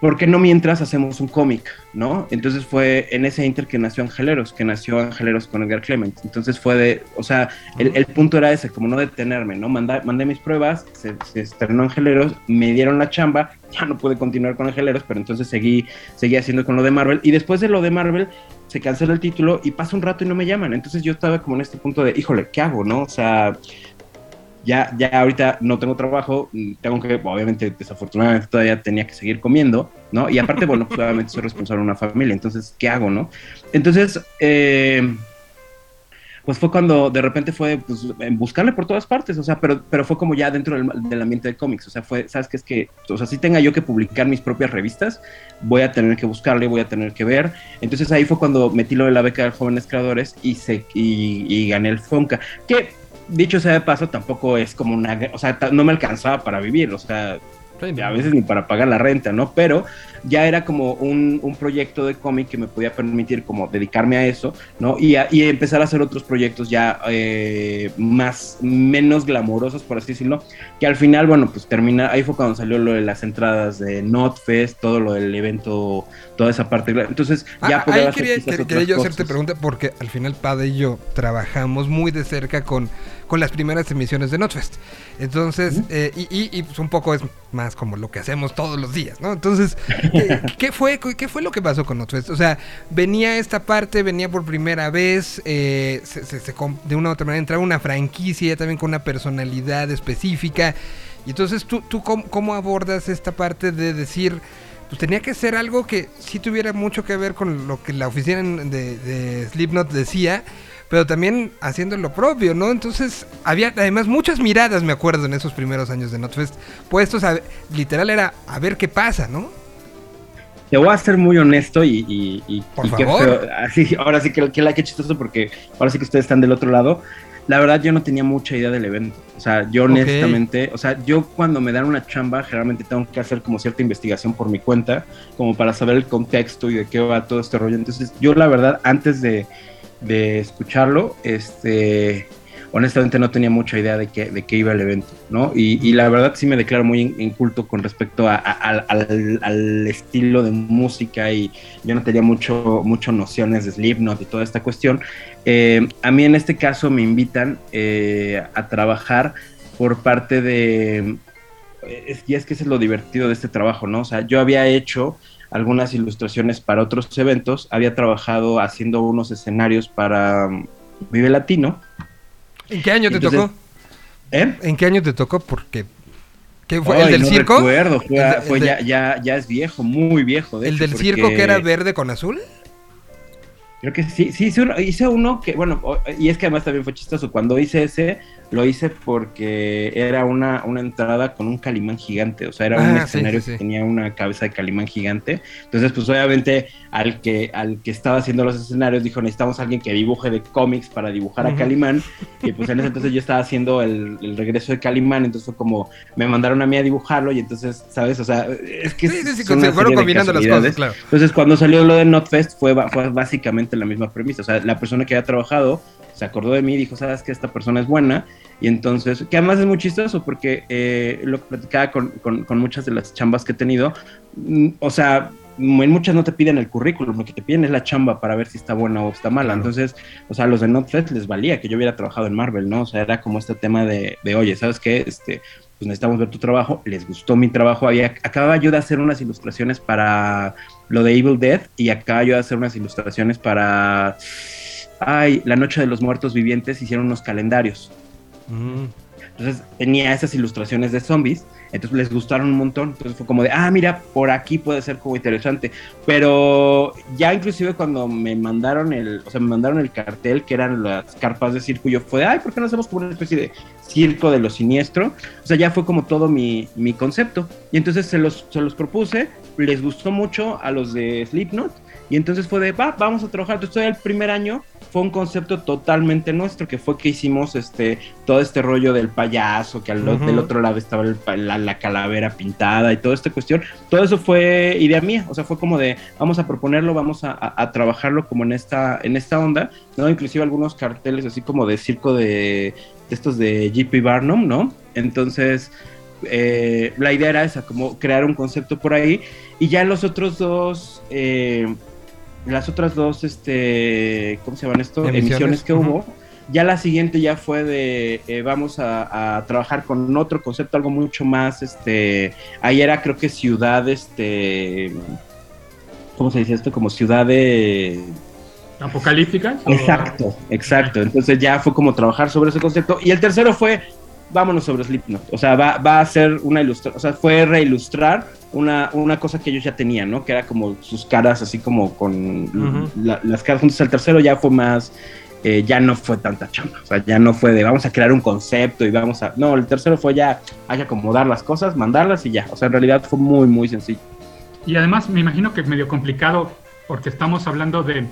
¿Por qué no mientras hacemos un cómic? ¿No? Entonces fue en ese inter que nació Angeleros, que nació Angeleros con Edgar Clement. Entonces fue de, o sea, el, el punto era ese, como no detenerme, ¿no? Manda- mandé mis pruebas, se, se estrenó Angeleros, me dieron la chamba, ya no pude continuar con Angeleros, pero entonces seguí, seguí haciendo con lo de Marvel. Y después de lo de Marvel, se cancela el título y pasa un rato y no me llaman. Entonces yo estaba como en este punto de, híjole, ¿qué hago, no? O sea, ya, ya ahorita no tengo trabajo, mm, tengo que, obviamente, desafortunadamente todavía tenía que seguir comiendo, ¿no? Y aparte, bueno, pues, obviamente soy responsable de una familia, entonces, ¿qué hago, no? Entonces, eh, pues fue cuando de repente fue pues, buscarle por todas partes, o sea, pero, pero fue como ya dentro del, ambiente de cómics, o sea, fue, ¿sabes qué? Es que, o sea, si tenga yo que publicar mis propias revistas, voy a tener que buscarle, voy a tener que ver. Entonces ahí fue cuando metí lo de la beca de jóvenes creadores y, se, y gané el FONCA, que dicho sea de paso, tampoco es como una, o sea, no me alcanzaba para vivir, o sea, a veces ni para pagar la renta, ¿no? Pero ya era como un, un proyecto de cómic que me podía permitir como dedicarme a eso, ¿no? Y, a- y empezar a hacer otros proyectos ya eh, más, menos glamorosos, por así decirlo, que al final, bueno, pues termina, ahí fue cuando salió lo de las entradas de Notfest, todo lo del evento, toda esa parte, entonces ya Ah, poder ahí hacer quería, quizás quer- otras quería yo hacerte cosas. pregunta porque al final Pada y yo trabajamos muy de cerca con, con las primeras emisiones de Notfest. Entonces, eh, y, y- y, pues un poco es más como lo que hacemos todos los días, ¿no? Entonces, ¿qué, *laughs* qué fue, ¿qué fue lo que pasó con Notfest? O sea, venía esta parte, venía por primera vez, eh, se- se- se de una u otra manera entraba una franquicia también con una personalidad específica. Y entonces, ¿tú, tú cómo, cómo abordas esta parte de decir pues tenía que ser algo que sí tuviera mucho que ver con lo que la oficina de, de Slipknot decía, pero también haciendo lo propio, ¿no? Entonces había además muchas miradas, me acuerdo, en esos primeros años de Notfest, puestos a, literal era a ver qué pasa, ¿no? Te voy a ser muy honesto y, y, y- Por y favor. Así, *laughs* ahora sí que, que la que chistoso porque ahora sí que ustedes están del otro lado. La verdad yo no tenía mucha idea del evento. O sea, yo honestamente, o sea, yo cuando me dan una chamba generalmente tengo que hacer como cierta investigación por mi cuenta, como para saber el contexto y de qué va todo este rollo. Entonces yo la verdad antes de, de escucharlo, este, honestamente no tenía mucha idea de qué, de qué iba el evento, ¿no? Y, la verdad sí me declaro muy in- inculto con respecto al, al- estilo de música y yo no tenía mucho, mucho nociones de Slipknot y toda esta cuestión. Eh, a mí en este caso me invitan eh, a trabajar por parte de... y es que eso es lo divertido de este trabajo, ¿no? O sea, yo había hecho algunas ilustraciones para otros eventos, había trabajado haciendo unos escenarios para um, Vive Latino. ¿En qué año te Entonces- tocó? ¿Eh? ¿En qué año te tocó? Porque ¿qué fue Ay, el del no circo? recuerdo, fue, El de- fue el de- ya, ya, ya es viejo, muy viejo. de el hecho, del circo que era verde con azul. Creo que sí, sí, hice uno, hice uno que, bueno, y es que además también fue chistoso. Cuando hice ese, lo hice porque era una, una entrada con un calimán gigante, o sea, era un Ah, sí, escenario sí, que tenía una cabeza de calimán gigante. Entonces, pues obviamente al que, al que estaba haciendo los escenarios dijo, necesitamos a alguien que dibuje de cómics para dibujar a. Calimán. *laughs* Y pues en ese entonces yo estaba haciendo el, el regreso de Calimán, entonces fue como, me mandaron a mí a dibujarlo y entonces, ¿sabes? O sea, es que... Sí, sí, sí, se fueron combinando las cosas, claro. Entonces, cuando salió lo de Notfest, fue, fue básicamente la misma premisa. O sea, la persona que había trabajado se acordó de mí y dijo, sabes que esta persona es buena. Y entonces, que además es muy chistoso porque eh, lo platicaba con, con- con muchas de las chambas que he tenido. mm, O sea, en muchas no te piden el currículum, lo que te piden es la chamba para ver si está buena o está mala. Entonces, o sea, a los de NotFest les valía que yo hubiera trabajado en Marvel, ¿no? O sea, era como este tema de, de oye, ¿sabes qué? Este, pues necesitamos ver tu trabajo, les gustó mi trabajo, había, acababa yo de hacer unas ilustraciones para lo de Evil Dead y acababa yo de hacer unas ilustraciones para, ay, La Noche de los Muertos Vivientes, hicieron unos calendarios. Mm. Entonces tenía esas ilustraciones de zombies, entonces les gustaron un montón, entonces fue como de, ah, mira, por aquí puede ser como interesante, pero ya inclusive cuando me mandaron el, o sea, me mandaron el cartel que eran las carpas de circo, yo fue de, ay, ¿por qué no hacemos como una especie de circo de lo siniestro? O sea, ya fue como todo mi, mi concepto, y entonces se los, se los propuse, les gustó mucho a los de Slipknot, y entonces fue de, va, vamos a trabajar. Entonces, el primer año fue un concepto totalmente nuestro, que fue que hicimos este todo este rollo del payaso, que al, Ujú. del otro lado estaba el la, la calavera pintada y toda esta cuestión. Todo eso fue idea mía, o sea, fue como de, vamos a proponerlo, vamos a, a- a trabajarlo como en esta, en esta onda, ¿no? Inclusive algunos carteles así como de circo de, de estos de JP Barnum, ¿no? Entonces, eh, la idea era esa, como crear un concepto por ahí. Y ya los otros dos, eh, las otras dos, este, ¿cómo se llaman esto? Emisiones. Emisiones, que hubo. Ya la siguiente ya fue de, eh, vamos a, a trabajar con otro concepto, algo mucho más, este, ahí era creo que ciudad, este, ¿cómo se dice esto? Como ciudad de... ¿Apocalípticas? o- Exacto, exacto. Entonces ya fue como trabajar sobre ese concepto. Y el tercero fue, vámonos sobre Slipknot. O sea, va, va a ser una ilustración, o sea, fue reilustrar una, una cosa que ellos ya tenían, ¿no? Que era como sus caras así como con la- las caras juntas. El tercero ya fue más, eh, ya no fue tanta chamba. O sea, ya no fue de vamos a crear un concepto y vamos a... No, el tercero fue ya, hay que acomodar las cosas, mandarlas y ya. O sea, en realidad fue muy, muy sencillo. Y además me imagino que es medio complicado porque estamos hablando de,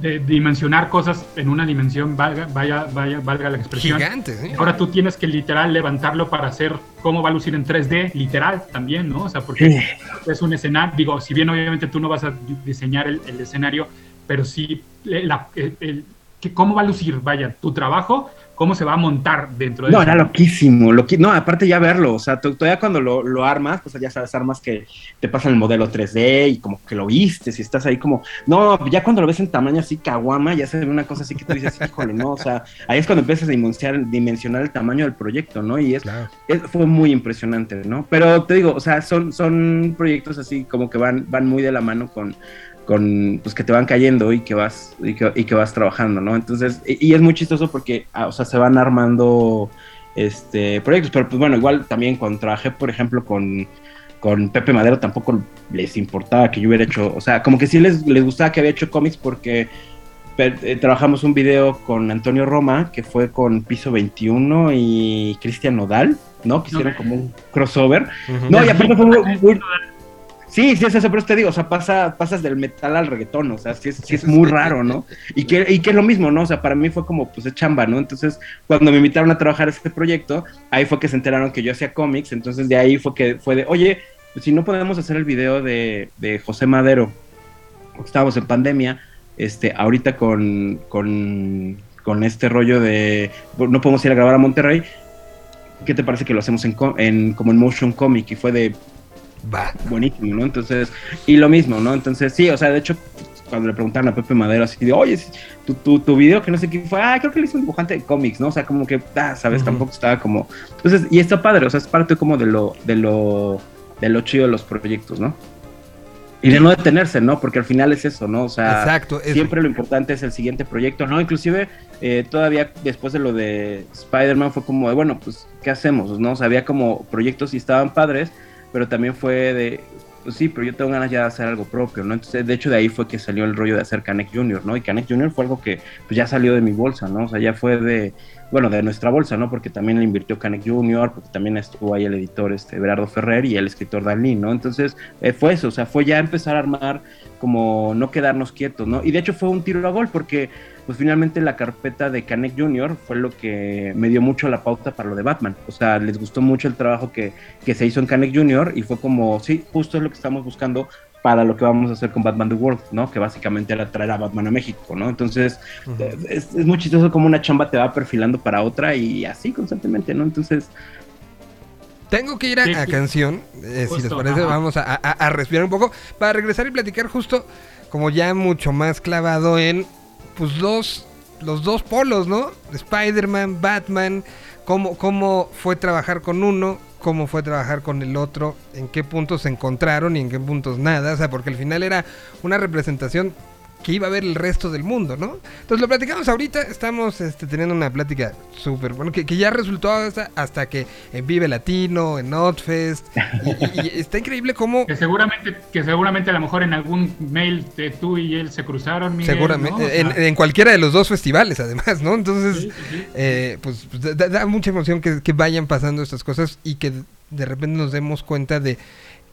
de dimensionar cosas en una dimensión, valga, vaya, vaya, valga la expresión. Gigante. Ahora tú tienes que literal levantarlo para hacer cómo va a lucir en 3D, literal también, ¿no? O sea, porque es un escenario, digo, si bien obviamente tú no vas a di- diseñar el, el escenario, pero sí eh, la- el- el- que cómo va a lucir, vaya, tu trabajo, cómo se va a montar dentro de No, eso. era loquísimo. loqui- no, aparte ya verlo, o sea, todavía cuando lo, lo armas, pues ya sabes, armas que te pasan el modelo 3D y como que lo viste, si estás ahí como, no, ya cuando lo ves en tamaño así caguama, ya se ve una cosa así que tú dices, *laughs* híjole, no, o sea, ahí es cuando empiezas a dimensionar, dimensionar el tamaño del proyecto, ¿no? Y es, Claro. es- fue muy impresionante, ¿no? Pero te digo, o sea, son, son proyectos así como que van, van muy de la mano con, con pues que te van cayendo y que vas y que, y que vas trabajando, ¿no? Entonces, y, y es muy chistoso porque, ah, o sea, se van armando este proyectos, pero pues bueno, igual también cuando trabajé, por ejemplo, con, con Pepe Madero tampoco les importaba que yo hubiera hecho, o sea, como que sí les, les gustaba que había hecho cómics porque eh, trabajamos un video con Antonio Roma, que fue con Piso 21 y Cristian Nodal, ¿no? Que hicieron como un crossover. No, y aparte fue muy, muy- Sí, sí, es eso, pero te digo, o sea, pasa, pasas del metal al reggaetón, o sea, sí es, sí es muy raro, ¿no? Y que, y que es lo mismo, ¿no? O sea, para mí fue como, pues, es chamba, ¿no? Entonces, cuando me invitaron a trabajar este proyecto, ahí fue que se enteraron que yo hacía cómics, entonces de ahí fue que fue de, oye, pues, si no podemos hacer el video de, de José Madero, porque estábamos en pandemia, este, ahorita con, con, con este rollo de, no podemos ir a grabar a Monterrey, ¿qué te parece que lo hacemos en, en como en motion comic? Y fue de, Va. buenísimo, ¿no? Entonces, y lo mismo, ¿no? Entonces, sí, o sea, de hecho, cuando le preguntaron a Pepe Madero así de, oye, tu, tu, tu video que no sé qué fue, ah, creo que le hizo un dibujante de cómics, ¿no? O sea, como que, ah, sabes, tampoco estaba como. Entonces, y está padre, o sea, es parte como de lo, de lo, de lo chido de los proyectos, ¿no? Y de no detenerse, ¿no? Porque al final es eso, ¿no? O sea, Exacto. es- siempre lo importante es el siguiente proyecto, ¿no? Inclusive eh, todavía después de lo de Spider-Man fue como de, bueno, pues, ¿qué hacemos? ¿No? O sea, había como proyectos y estaban padres, pero también fue de, pues sí, pero yo tengo ganas ya de hacer algo propio, ¿no? Entonces, de hecho, de ahí fue que salió el rollo de hacer Canek Junior, ¿no? Y Canek Junior fue algo que pues ya salió de mi bolsa, ¿no? O sea, ya fue de, bueno, de nuestra bolsa, ¿no? Porque también le invirtió Canek Junior, porque también estuvo ahí el editor este Berardo Ferrer y el escritor Dalí, ¿no? Entonces, eh, fue eso, o sea, fue ya empezar a armar como no quedarnos quietos, ¿no? Y de hecho fue un tiro a gol porque pues finalmente la carpeta de Canek Jr. fue lo que me dio mucho la pauta para lo de Batman. O sea, les gustó mucho el trabajo que, que se hizo en Canek Jr. y fue como, sí, justo es lo que estamos buscando para lo que vamos a hacer con Batman The World, ¿no? Que básicamente era traer a Batman a México, ¿no? Entonces, eh, es, es muy chistoso como una chamba te va perfilando para otra y así constantemente, ¿no? Entonces, Tengo que ir a, a canción, eh, si les parece, ajá. vamos a, a- a respirar un poco para regresar y platicar justo como ya mucho más clavado en pues dos, los dos polos, ¿no? Spider-Man, Batman, cómo, cómo fue trabajar con uno, cómo fue trabajar con el otro, en qué puntos se encontraron y en qué puntos nada, o sea, porque al final era una representación que iba a ver el resto del mundo, ¿no? Entonces lo platicamos ahorita, estamos este, teniendo una plática súper, bueno, que, que ya resultó hasta, hasta que en Vive Latino, en Notfest, y, y- y está increíble cómo... Que seguramente, que seguramente a lo mejor en algún mail de tú y él se cruzaron, Miguel, Seguramente, en, cualquiera de los dos festivales además, ¿no? Entonces, eh, pues pues, da, da mucha emoción que, que vayan pasando estas cosas y que de repente nos demos cuenta de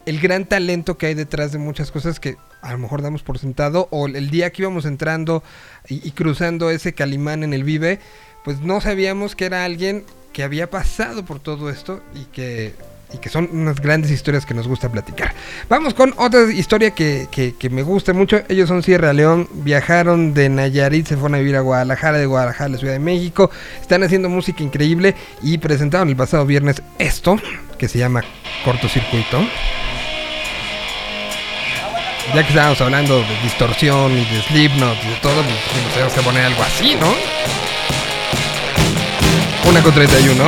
el gran talento que hay detrás de muchas cosas que a lo mejor damos por sentado o el día que íbamos entrando y, cruzando ese calimán en el Vive, pues no sabíamos que era alguien que había pasado por todo esto y que y que son unas grandes historias que nos gusta platicar. Vamos con otra historia que, que- me gusta mucho. Ellos son Sierra León, viajaron de Nayarit, se fueron a vivir a Guadalajara, de Guadalajara la Ciudad de México. Están haciendo música increíble y presentaron el pasado viernes esto, que se llama Cortocircuito. Ya que estábamos hablando de distorsión y de Slipknot y de todo, pues nos tenemos que poner algo así, ¿no? Una con 31.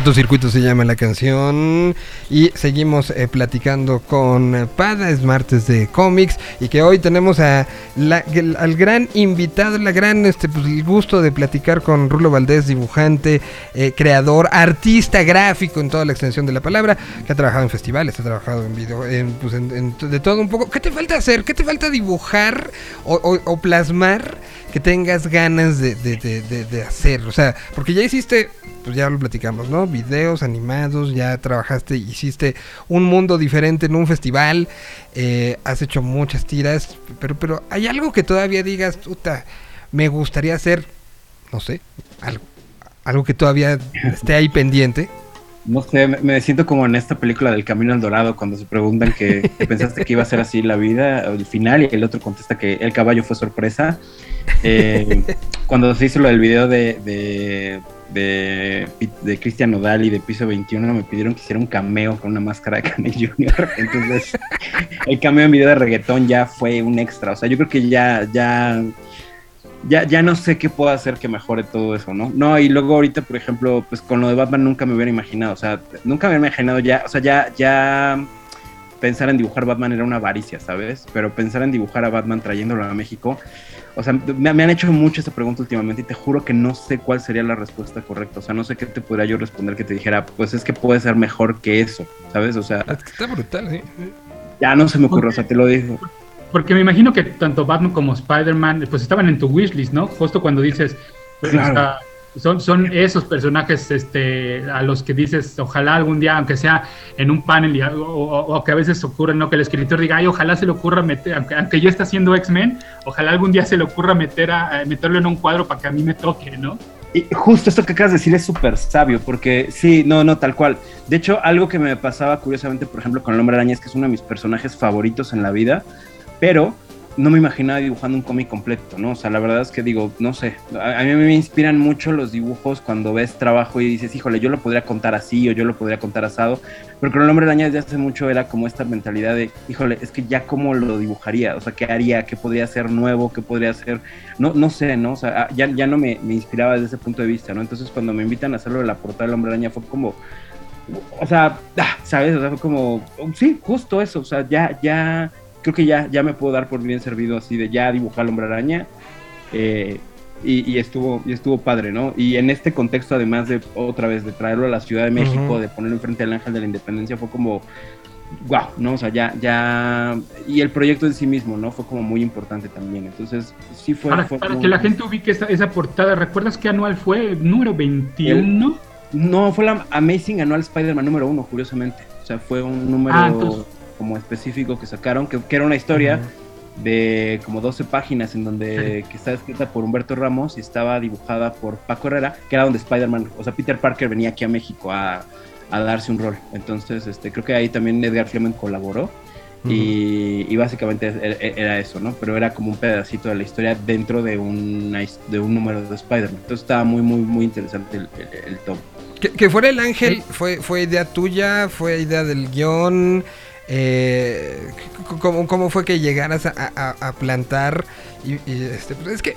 Cortocircuito se llama la canción y seguimos eh, platicando con eh, Pada, es martes de cómics y que hoy tenemos a la- al gran invitado, la gran este pues, el gusto de platicar con Rulo Valdés, dibujante, eh, creador, artista gráfico en toda la extensión de la palabra, que ha trabajado en festivales, ha trabajado en video, en, pues, de todo un poco. ¿Qué te falta hacer? ¿Qué te falta dibujar o, o- plasmar que tengas ganas de- de- de- de hacer? O sea, porque ya hiciste, pues ya lo platicamos, ¿no? Videos animados, ya trabajaste, hiciste un mundo diferente en un festival, eh, has hecho muchas tiras, pero, pero hay algo que todavía digas, puta, me gustaría hacer, no sé, algo, que todavía esté ahí pendiente. No sé, me, siento como en esta película del Camino al Dorado, cuando se preguntan que, pensaste que iba a ser así la vida, el final, y el otro contesta que el caballo fue sorpresa. Eh, cuando se hizo lo del video de, de, de, de Cristian Nodal y de Piso 21, me pidieron que hiciera un cameo con una máscara de Kanye Jr. *laughs* Entonces, el cameo en video de reggaetón ya fue un extra. O sea, yo creo que ya, ya, ya, ya no sé qué puedo hacer que mejore todo eso, ¿no? No, y luego ahorita, por ejemplo, pues con lo de Batman nunca me hubiera imaginado, o sea, nunca me hubiera imaginado ya, o sea, ya, ya, pensar en dibujar Batman era una avaricia, ¿sabes? Pero pensar en dibujar a Batman trayéndolo a México, o sea, me, me han hecho mucho esa pregunta últimamente y te juro que no sé cuál sería la respuesta correcta. O sea, no sé qué te podría yo responder que te dijera, pues es que puede ser mejor que eso, ¿sabes? O sea, Está brutal, ¿eh? ya no se me ocurre, o sea, te lo digo. Porque me imagino que tanto Batman como Spider-Man pues estaban en tu wishlist, ¿no? Justo cuando dices, pues, Claro. o sea, son, son esos personajes este, a los que dices, ojalá algún día, aunque sea en un panel, y, o, o- que a veces ocurre, ¿no? Que el escritor diga, ay, ojalá se le ocurra meter, aunque, yo esté haciendo X-Men, ojalá algún día se le ocurra meter a, a meterlo en un cuadro para que a mí me toque, ¿no? Y justo esto que acabas de decir es súper sabio, porque sí, no, no, tal cual. De hecho, algo que me pasaba curiosamente, por ejemplo, con el hombre araña es que es uno de mis personajes favoritos en la vida, pero no me imaginaba dibujando un cómic completo, ¿no? O sea, la verdad es que digo, no sé, a, mí me inspiran mucho los dibujos cuando ves trabajo y dices, híjole, yo lo podría contar así o yo lo podría contar asado, pero con el hombre araña desde hace mucho era como esta mentalidad de, híjole, es que ya cómo lo dibujaría, o sea, qué haría, qué podría ser nuevo, qué podría ser, no, no sé, ¿no? O sea, ya, ya no me, me inspiraba desde ese punto de vista, ¿no? Entonces cuando me invitan a hacerlo de la portada del hombre araña fue como, o sea, ah, ¿sabes? O sea, fue como, sí, justo eso, o sea, ya, ya, creo que ya, ya me puedo dar por bien servido así de ya dibujar al hombre araña. eh, y, y estuvo, y estuvo padre, ¿no? Y en este contexto, además de otra vez, de traerlo a la Ciudad de México, de ponerlo enfrente del Ángel de la Independencia, fue como, wow, ¿no? O sea, ya, ya, y el proyecto en sí mismo, ¿no? Fue como muy importante también. Entonces, sí fue. Para, fue para muy- que la gente ubique esa, esa portada, ¿recuerdas qué anual fue? ¿Número 21? No, fue la Amazing Anual Spider-Man número uno, curiosamente. O sea, fue un número Ah, entonces- como específico que sacaron, que, que era una historia de como 12 páginas en donde que está escrita por Humberto Ramos y estaba dibujada por Paco Herrera, que era donde Spider-Man, o sea, Peter Parker venía aquí a México a, a darse un rol. Entonces, este, creo que ahí también Edgar Fleming colaboró. Y, y básicamente era, era eso, ¿no? Pero era como un pedacito de la historia dentro de, una de un número de Spider-Man. Entonces estaba muy, muy, muy interesante el, el, el tomo. Que, que fuera el ángel, fue, fue idea tuya, fue idea del guion. Eh, ¿cómo, cómo fue que llegaras a, plantar? Y, y, este, pues es que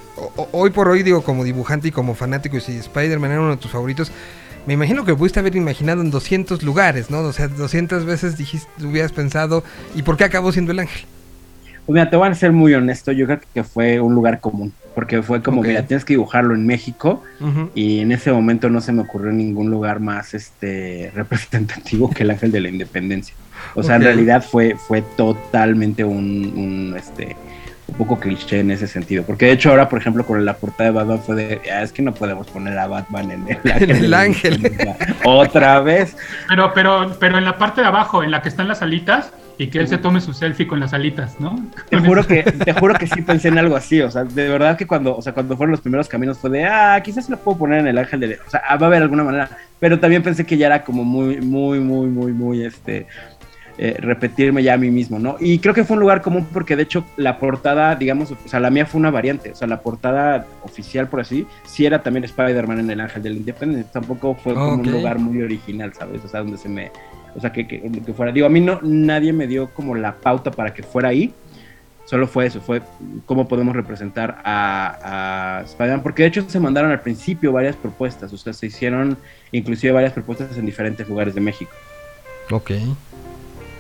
hoy por hoy, digo, como dibujante y como fanático, y si Spider-Man era uno de tus favoritos, me imagino que pudiste haber imaginado en 200 lugares, ¿no? O sea, 200 veces dijiste, hubieras pensado, ¿y por qué acabó siendo el ángel? Pues mira, te voy a ser muy honesto, yo creo que fue un lugar común, porque fue como, Ok. mira, tienes que dibujarlo en México, y en ese momento no se me ocurrió ningún lugar más este *laughs* representativo que el Ángel de la Independencia. O sea, en realidad fue, fue totalmente un, un, este un poco cliché en ese sentido. Porque de hecho ahora, por ejemplo, con la portada de Batman fue de, "Ah, es que no podemos poner a Batman en el *laughs* ángel. En el ángel. Independencia". Otra vez. Pero, pero, pero en la parte de abajo, en la que están las alitas, y que él se tome su selfie con las alitas, ¿no? *laughs* Te juro que, te juro que sí pensé en algo así, o sea, de verdad que cuando, o sea, cuando fueron los primeros caminos fue de, ah, quizás lo puedo poner en el ángel de, o sea, va a haber alguna manera, pero también pensé que ya era como muy, muy, muy, muy, muy, este, eh, repetirme ya a mí mismo, ¿no? Y creo que fue un lugar común porque de hecho la portada, digamos, o sea, la mía fue una variante, o sea, la portada oficial, por así, sí era también Spider-Man en el ángel de la independencia, tampoco fue como un lugar muy original, ¿sabes? O sea, donde se me, o sea, que, que, que fuera, digo, a mí no, nadie me dio como la pauta para que fuera ahí, solo fue eso, fue cómo podemos representar a, a Spider-Man, porque de hecho se mandaron al principio varias propuestas, o sea, se hicieron inclusive varias propuestas en diferentes lugares de México. Ok.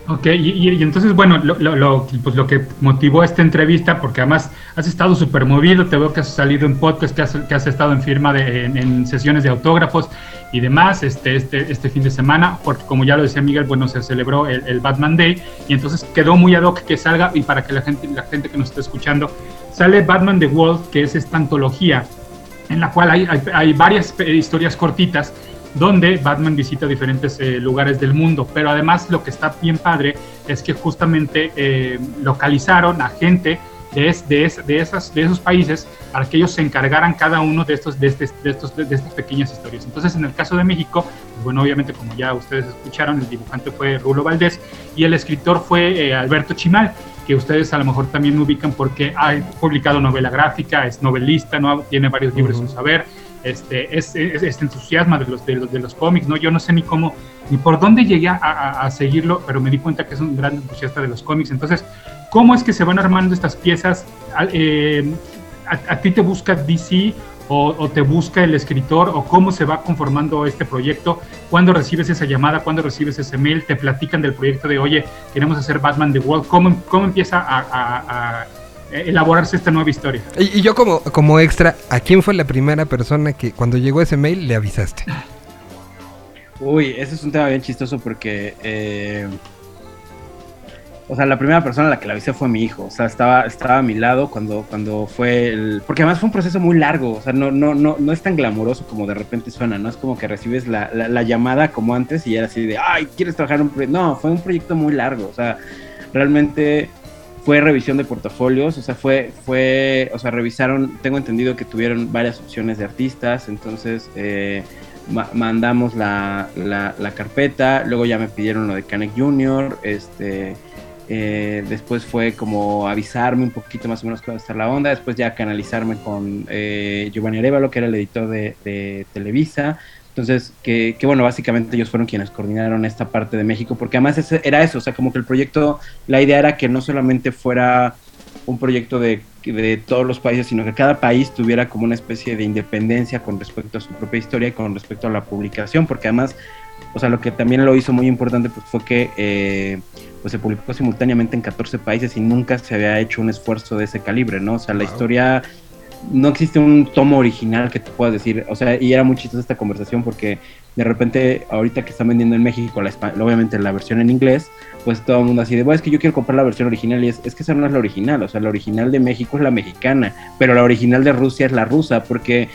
Ok, y, y- y entonces, bueno, lo, lo- lo- pues lo que motivó esta entrevista, porque además has estado súper movido, te veo que has salido en podcast, que has, que has estado en firma de, en, en sesiones de autógrafos y demás este, este, este fin de semana, porque como ya lo decía Miguel, bueno, se celebró el, el Batman Day y entonces quedó muy ad hoc que salga y para que la gente, la gente que nos esté escuchando, sale Batman The World, que es esta antología en la cual hay, hay, hay varias eh, historias cortitas donde Batman visita diferentes eh, lugares del mundo, pero además lo que está bien padre es que justamente eh, localizaron a gente de, es- de, es- de, esas, de esos países para que ellos se encargaran cada uno de, estos, de, este- de, estos, de estas pequeñas historias. Entonces, en el caso de México, pues bueno, obviamente como ya ustedes escucharon, el dibujante fue Rulo Valdés y el escritor fue eh, Alberto Chimal, que ustedes a lo mejor también me ubican porque ha publicado novela gráfica, es novelista, ¿no? tiene varios libros en saber, este, es, es, este entusiasma de los, de, los, de los cómics, ¿no? Yo no sé ni cómo, ni por dónde llegué a, a- a seguirlo, pero me di cuenta que es un gran entusiasta de los cómics. Entonces, ¿cómo es que se van armando estas piezas? Eh, a, a ti te busca DC o, o te busca el escritor o cómo se va conformando este proyecto, cuando recibes esa llamada, cuando recibes ese mail, te platican del proyecto de, oye, queremos hacer Batman The World, cómo, cómo empieza a, a- a elaborarse esta nueva historia. Y, y yo como, como extra, ¿a quién fue la primera persona que cuando llegó ese mail le avisaste? Uy, ese es un tema bien chistoso porque, eh, o sea, la primera persona a la que la avisé fue mi hijo. O sea, estaba, estaba a mi lado cuando, cuando fue el... Porque además fue un proceso muy largo. O sea, no, no, no, no es tan glamuroso como de repente suena. No es como que recibes la, la- la llamada como antes y era así de, ay, ¿quieres trabajar un proyecto? No, fue un proyecto muy largo. O sea, realmente fue revisión de portafolios, o sea, fue, fue, o sea, revisaron, tengo entendido que tuvieron varias opciones de artistas, entonces eh, ma- mandamos la, la, la carpeta, luego ya me pidieron lo de Canek Jr., este, eh, después fue como avisarme un poquito más o menos cómo está la onda, después ya canalizarme con eh, Giovanni Arevalo, que era el editor de, Televisa, entonces, que, bueno, básicamente ellos fueron quienes coordinaron esta parte de México, porque además era eso, o sea, como que el proyecto, la idea era que no solamente fuera un proyecto de, de todos los países, sino que cada país tuviera como una especie de independencia con respecto a su propia historia y con respecto a la publicación, porque además, o sea, lo que también lo hizo muy importante pues, fue que eh, pues se publicó simultáneamente en 14 países y nunca se había hecho un esfuerzo de ese calibre, ¿no? O sea, la historia no existe un tomo original que te puedas decir, o sea, y era muy chistosa esta conversación porque de repente, ahorita que están vendiendo en México, la, obviamente la versión en inglés, pues todo el mundo así de, bueno, es que yo quiero comprar la versión original y es, es que esa no es la original, o sea, la original de México es la mexicana, pero la original de Rusia es la rusa, porque,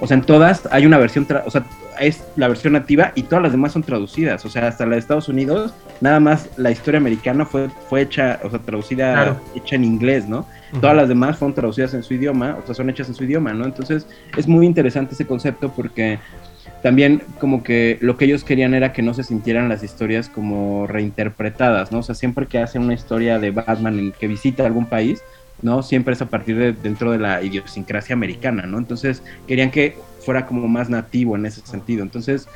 o sea, en todas hay una versión, o sea, es la versión nativa y todas las demás son traducidas, o sea, hasta la de Estados Unidos, nada más la historia americana fue, fue hecha, o sea, traducida, Claro. hecha en inglés, ¿no? Todas las demás fueron traducidas en su idioma, o sea, son hechas en su idioma, ¿no? Entonces es muy interesante ese concepto porque también como que lo que ellos querían era que no se sintieran las historias como reinterpretadas, ¿no? O sea, siempre que hacen una historia de Batman en que visita algún país, ¿no? Siempre es a partir de dentro de la idiosincrasia americana, ¿no? Entonces querían que fuera como más nativo en ese sentido. Entonces,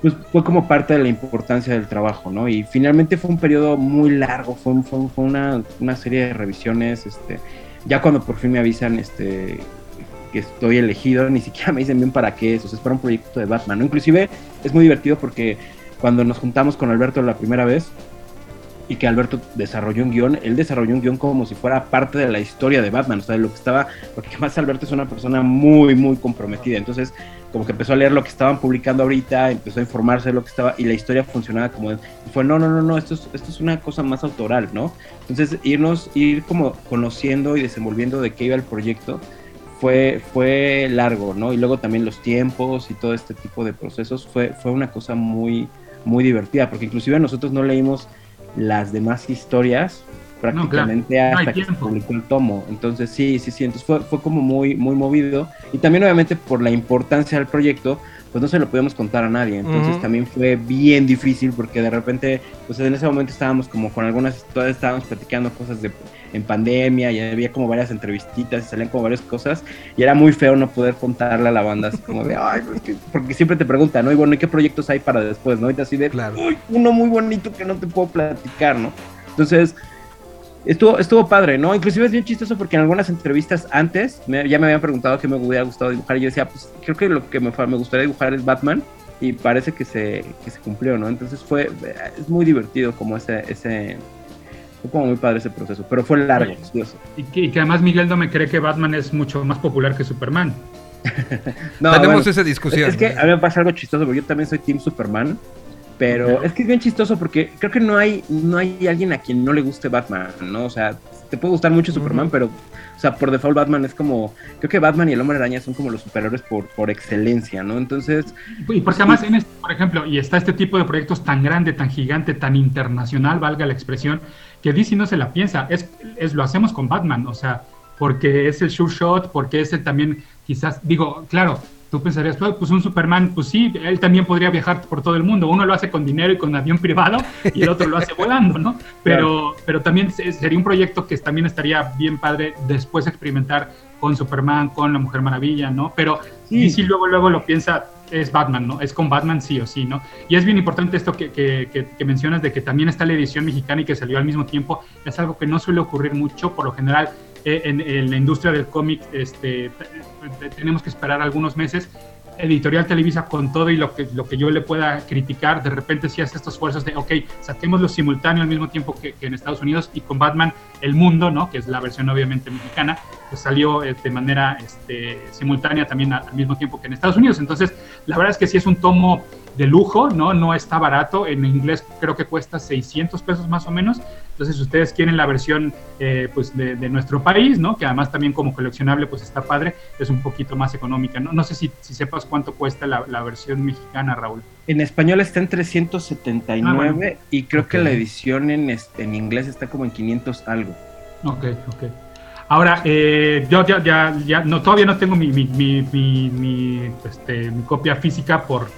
pues fue como parte de la importancia del trabajo, ¿no? Y finalmente fue un periodo muy largo, fue, un- fue, un- fue una, una serie de revisiones, este, ya cuando por fin me avisan, este, que estoy elegido, ni siquiera *laughs* me dicen bien para qué es, o sea, es para un proyecto de Batman, ¿no? Inclusive es muy divertido porque cuando nos juntamos con Alberto la primera vez, y que Alberto desarrolló un guion, él desarrolló un guion como si fuera parte de la historia de Batman, o sea, de lo que estaba, porque además Alberto es una persona muy, muy comprometida, entonces como que empezó a leer lo que estaban publicando ahorita, empezó a informarse de lo que estaba, y la historia funcionaba como, y fue, no, no, no, no, esto es, esto es una cosa más autoral, ¿no? Entonces irnos, ir como conociendo y desenvolviendo de qué iba el proyecto, fue, fue largo, ¿no? Y luego también los tiempos y todo este tipo de procesos fue, fue una cosa muy, muy divertida, porque inclusive nosotros no leímos las demás historias prácticamente No, hasta que se publicó el tomo. Entonces sí, sí, sí, entonces fue, fue como muy, muy movido. Y también obviamente por la importancia del proyecto, pues no se lo podíamos contar a nadie. Entonces también fue bien difícil porque de repente, pues en ese momento estábamos como con algunas, todavía estábamos platicando cosas de en pandemia y había como varias entrevistitas y salían como varias cosas y era muy feo no poder contarle a la banda así como de, *laughs* ay, que-", porque siempre te preguntan, ¿no? Y bueno, ¿y qué proyectos hay para después, no? Y te así de, uy, uno muy bonito que no te puedo platicar, ¿no? Entonces, estuvo, estuvo padre, ¿no? Inclusive es bien chistoso porque en algunas entrevistas antes me- ya me habían preguntado qué me hubiera gustado dibujar y yo decía, pues creo que lo que me, me gustaría dibujar es Batman y parece que se, que se cumplió, ¿no? Entonces fue, es muy divertido como ese, ese, fue como muy padre ese proceso, pero fue largo. Y que, y que además Miguel no me cree que Batman es mucho más popular que Superman. *laughs* No, Tenemos bueno, esa discusión. Es, es que a mí me pasa algo chistoso porque yo también soy Team Superman. Pero es que es bien chistoso porque creo que no hay, no hay alguien a quien no le guste Batman, ¿no? O sea, te puede gustar mucho Superman, pero, o sea, por default Batman es como, creo que Batman y el Hombre Araña son como los superhéroes por, por excelencia, ¿no? Entonces... Y porque además, en este, por ejemplo, y está este tipo de proyectos tan grande, tan gigante, tan internacional, valga la expresión, que DC no se la piensa. Es, es lo hacemos con Batman, o sea, porque es el sure shot, porque es el también, quizás, digo, claro, tú pensarías, "Pues, pues un Superman, pues sí, él también podría viajar por todo el mundo. Uno lo hace con dinero y con avión privado, *laughs* y el otro lo hace volando, ¿no? Pero, pero también se- sería un proyecto que también estaría bien padre después experimentar con Superman, con la Mujer Maravilla, ¿no? Pero Sí. DC luego, luego lo piensa, es Batman, ¿no? Es con Batman sí o sí, ¿no? Y es bien importante esto que, que- que- mencionas de que también está la edición mexicana y que salió al mismo tiempo. Es algo que no suele ocurrir mucho. Por lo general, eh, en, en la industria del cómic este, te- tenemos que esperar algunos meses. Editorial Televisa con todo y lo que, lo que yo le pueda criticar, de repente sí hace estos esfuerzos de, ok, saquémoslo simultáneo al mismo tiempo que, en Estados Unidos y con Batman El Mundo, ¿no? que es la versión obviamente mexicana, pues salió eh, de manera este, simultánea también a- al mismo tiempo que en Estados Unidos. Entonces, la verdad es que sí es un tomo de lujo, ¿no? No está barato. En inglés creo que cuesta 600 pesos más o menos. Entonces, si ustedes quieren la versión eh, pues de, de nuestro país, ¿no? Que además también como coleccionable pues está padre, es un poquito más económica. No, no sé si, si sepas cuánto cuesta la, la versión mexicana, Raúl. En español está en 379 Ah, bueno. y creo que la edición en, este- en inglés está como en 500 algo. Ok, ok. Ahora, eh, yo ya, ya, ya, no, todavía no tengo mi, mi, mi, mi, mi, este, mi copia física por,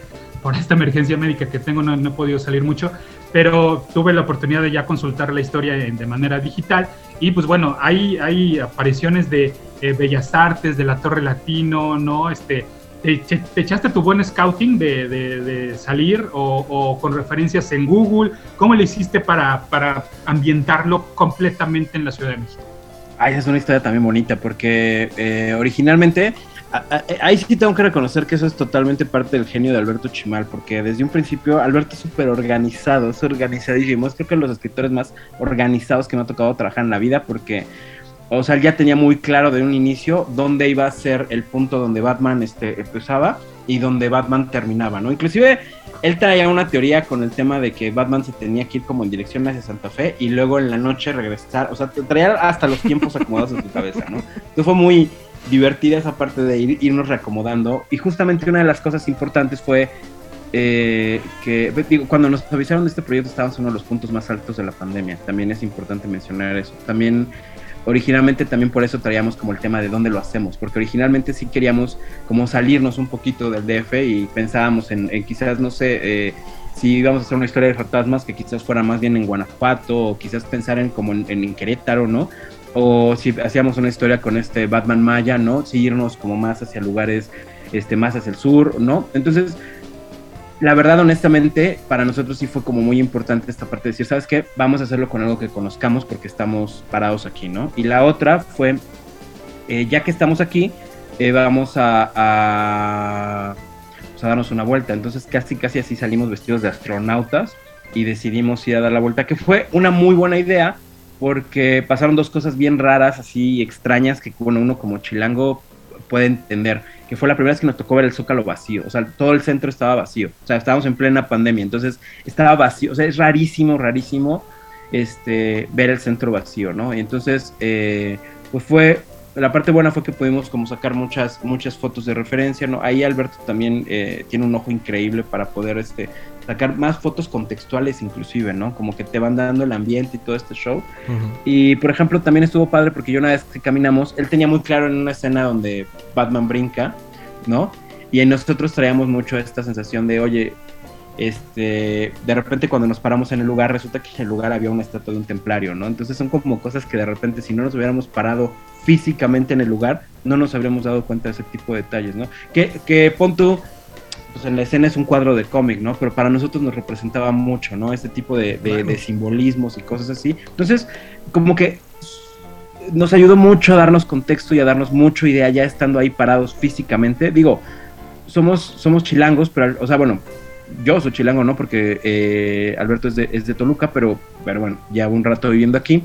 por esta emergencia médica que tengo, no, no he podido salir mucho, pero tuve la oportunidad de ya consultar la historia en- de manera digital y pues bueno, hay, hay apariciones de eh, Bellas Artes, de la Torre Latino, ¿no? Este, ¿te, te- te echaste tu buen scouting de, de- de salir o, o con referencias en Google? ¿Cómo le hiciste para, para ambientarlo completamente en la Ciudad de México? Ah, esa es una historia también bonita porque eh, originalmente, ahí sí tengo que reconocer que eso es totalmente parte del genio de Alberto Chimal, porque desde un principio Alberto es súper organizado, es organizadísimo, es creo que los escritores más organizados que me ha tocado trabajar en la vida, porque, o sea, ya tenía muy claro de un inicio dónde iba a ser el punto donde Batman este, empezaba y donde Batman terminaba, ¿no? Inclusive él traía una teoría con el tema de que Batman se tenía que ir como en dirección hacia Santa Fe y luego en la noche regresar, o sea, traía hasta los tiempos acomodados en su cabeza, ¿no? Entonces fue muy divertida esa parte de ir- irnos reacomodando. Y justamente una de las cosas importantes fue eh, que digo, cuando nos avisaron de este proyecto estábamos en uno de los puntos más altos de la pandemia, también es importante mencionar eso, también originalmente también por eso traíamos como el tema de dónde lo hacemos, porque originalmente sí queríamos como salirnos un poquito del DF y pensábamos en, quizás, no sé, eh, si íbamos a hacer una historia de fantasmas que quizás fuera más bien en Guanajuato o quizás pensar en como en Querétaro, ¿no? O si hacíamos una historia con este Batman Maya, ¿no? Si irnos como más hacia lugares, este, más hacia el sur, ¿no? Entonces, la verdad, honestamente, para nosotros sí fue como muy importante esta parte de decir, ¿sabes qué? Vamos a hacerlo con algo que conozcamos porque estamos parados aquí, ¿no? Y la otra fue, eh, ya que estamos aquí, eh, vamos pues, a darnos una vuelta. Entonces casi, casi así salimos vestidos de astronautas y decidimos ir a dar la vuelta, que fue una muy buena idea porque pasaron dos cosas bien raras, así extrañas, que bueno, uno como chilango puede entender, que fue la primera vez que nos tocó ver el Zócalo vacío, o sea, todo el centro estaba vacío, o sea, estábamos en plena pandemia, entonces estaba vacío, o sea, es rarísimo, rarísimo este, ver el centro vacío, ¿no? Y entonces, eh, pues fue, la parte buena fue que pudimos como sacar muchas, muchas fotos de referencia, ¿no? Ahí Alberto también eh, tiene un ojo increíble para poder, este, sacar más fotos contextuales inclusive, ¿no? Como que te van dando el ambiente y todo este show. Y por ejemplo, también estuvo padre porque yo una vez que caminamos, él tenía muy claro en una escena donde Batman brinca, ¿no? Y en nosotros traíamos mucho esta sensación de, oye, este, de repente cuando nos paramos en el lugar, resulta que en el lugar había una estatua de un templario, ¿no? Entonces son como cosas que de repente si no nos hubiéramos parado físicamente en el lugar, no nos habríamos dado cuenta de ese tipo de detalles, ¿no? Que, que pon tú, pues en la escena es un cuadro de cómic, ¿no? Pero para nosotros nos representaba mucho, ¿no? Este tipo de, de- de simbolismos y cosas así. Entonces, como que nos ayudó mucho a darnos contexto y a darnos mucho idea ya estando ahí parados físicamente. Digo, somos, somos chilangos, pero, o sea, bueno, yo soy chilango, ¿no? Porque eh, Alberto es de, es de Toluca, pero, pero bueno, ya un rato viviendo aquí.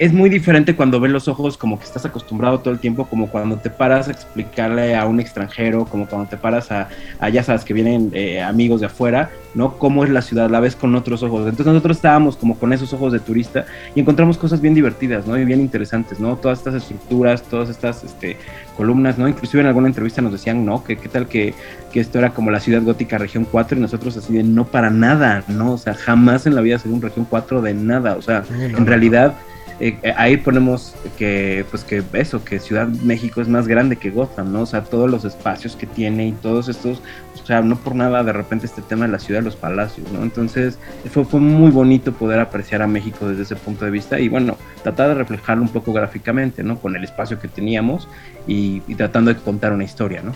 Es muy diferente cuando ves los ojos como que estás acostumbrado todo el tiempo, como cuando te paras a explicarle a un extranjero, como cuando te paras a, a ya sabes que vienen eh, amigos de afuera, ¿no? Cómo es la ciudad, la ves con otros ojos. Entonces nosotros estábamos como con esos ojos de turista y encontramos cosas bien divertidas, ¿no? Y bien interesantes, ¿no? Todas estas estructuras, todas estas este, columnas, ¿no? Inclusive en alguna entrevista nos decían, ¿no? Que qué tal que, que esto era como la ciudad gótica región 4 y nosotros así de no para nada, ¿no? O sea, jamás en la vida sería un región 4 de nada, o sea, Sí, no, en realidad eh, ahí ponemos que pues que eso, que Ciudad México es más grande que Gotham, ¿no? O sea, todos los espacios que tiene y todos estos, o sea, no por nada de repente este tema de la ciudad los palacios, ¿no? Entonces fue, fue muy bonito poder apreciar a México desde ese punto de vista y bueno, tratar de reflejarlo un poco gráficamente, ¿no? Con el espacio que teníamos y, y tratando de contar una historia, ¿no?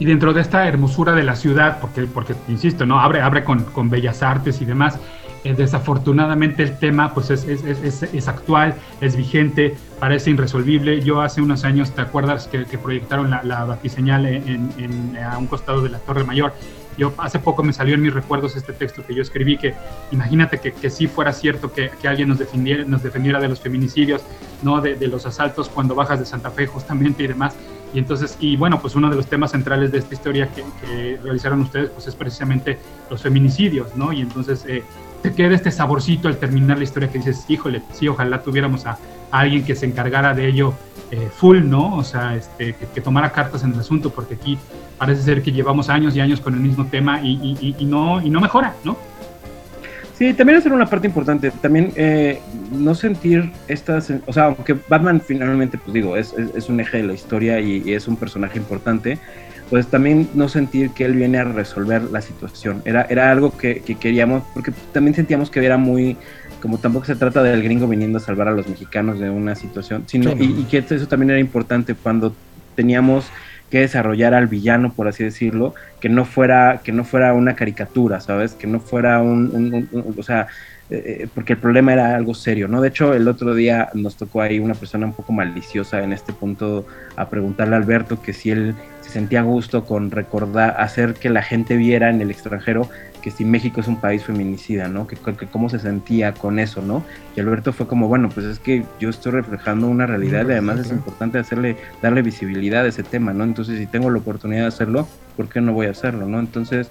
Y dentro de esta hermosura de la ciudad, porque, porque insisto, ¿no? Abre, abre con, con bellas artes y demás. Eh, desafortunadamente el tema pues es, es, es, es, actual, es vigente, parece irresolvible. Yo hace unos años, ¿te acuerdas que, proyectaron la, la batiseñal en, a un costado de la Torre Mayor? Yo hace poco me salió en mis recuerdos este texto que yo escribí, que imagínate que, que sí fuera cierto que, que, alguien nos defendiera, nos defendiera de los feminicidios, ¿no? De, de, los asaltos cuando bajas de Santa Fe justamente y demás. Y entonces, y bueno, pues uno de los temas centrales de esta historia que, que realizaron ustedes, pues es precisamente los feminicidios, ¿no? Y entonces eh, te queda este saborcito al terminar la historia que dices, híjole, sí, ojalá tuviéramos a, alguien que se encargara de ello eh, full, ¿no? O sea, este, que, tomara cartas en el asunto, porque aquí parece ser que llevamos años y años con el mismo tema y, y, y no, y no mejora, ¿no? Sí, también hacer una parte importante, también eh, no sentir estas, o sea, aunque Batman finalmente, pues digo, es, es, un eje de la historia y, es un personaje importante, pues también no sentir que él viene a resolver la situación. Era, era algo que, que queríamos, porque también sentíamos que era muy, como tampoco se trata del gringo viniendo a salvar a los mexicanos de una situación, sino, sí, y, y, que eso también era importante cuando teníamos que desarrollar al villano, por así decirlo, que no fuera, que no fuera una caricatura, ¿sabes? Que no fuera un, un, un, un o sea, eh, porque el problema era algo serio, ¿no? De hecho, el otro día nos tocó ahí una persona un poco maliciosa en este punto a preguntarle a Alberto que si él se sentía a gusto con recordar, hacer que la gente viera en el extranjero que si México es un país feminicida, ¿no? Que, que, cómo se sentía con eso, ¿no? Y Alberto fue como, bueno, pues es que yo estoy reflejando una realidad y además es importante hacerle, darle visibilidad a ese tema, ¿no? Entonces, si tengo la oportunidad de hacerlo, ¿por qué no voy a hacerlo, ¿no? Entonces,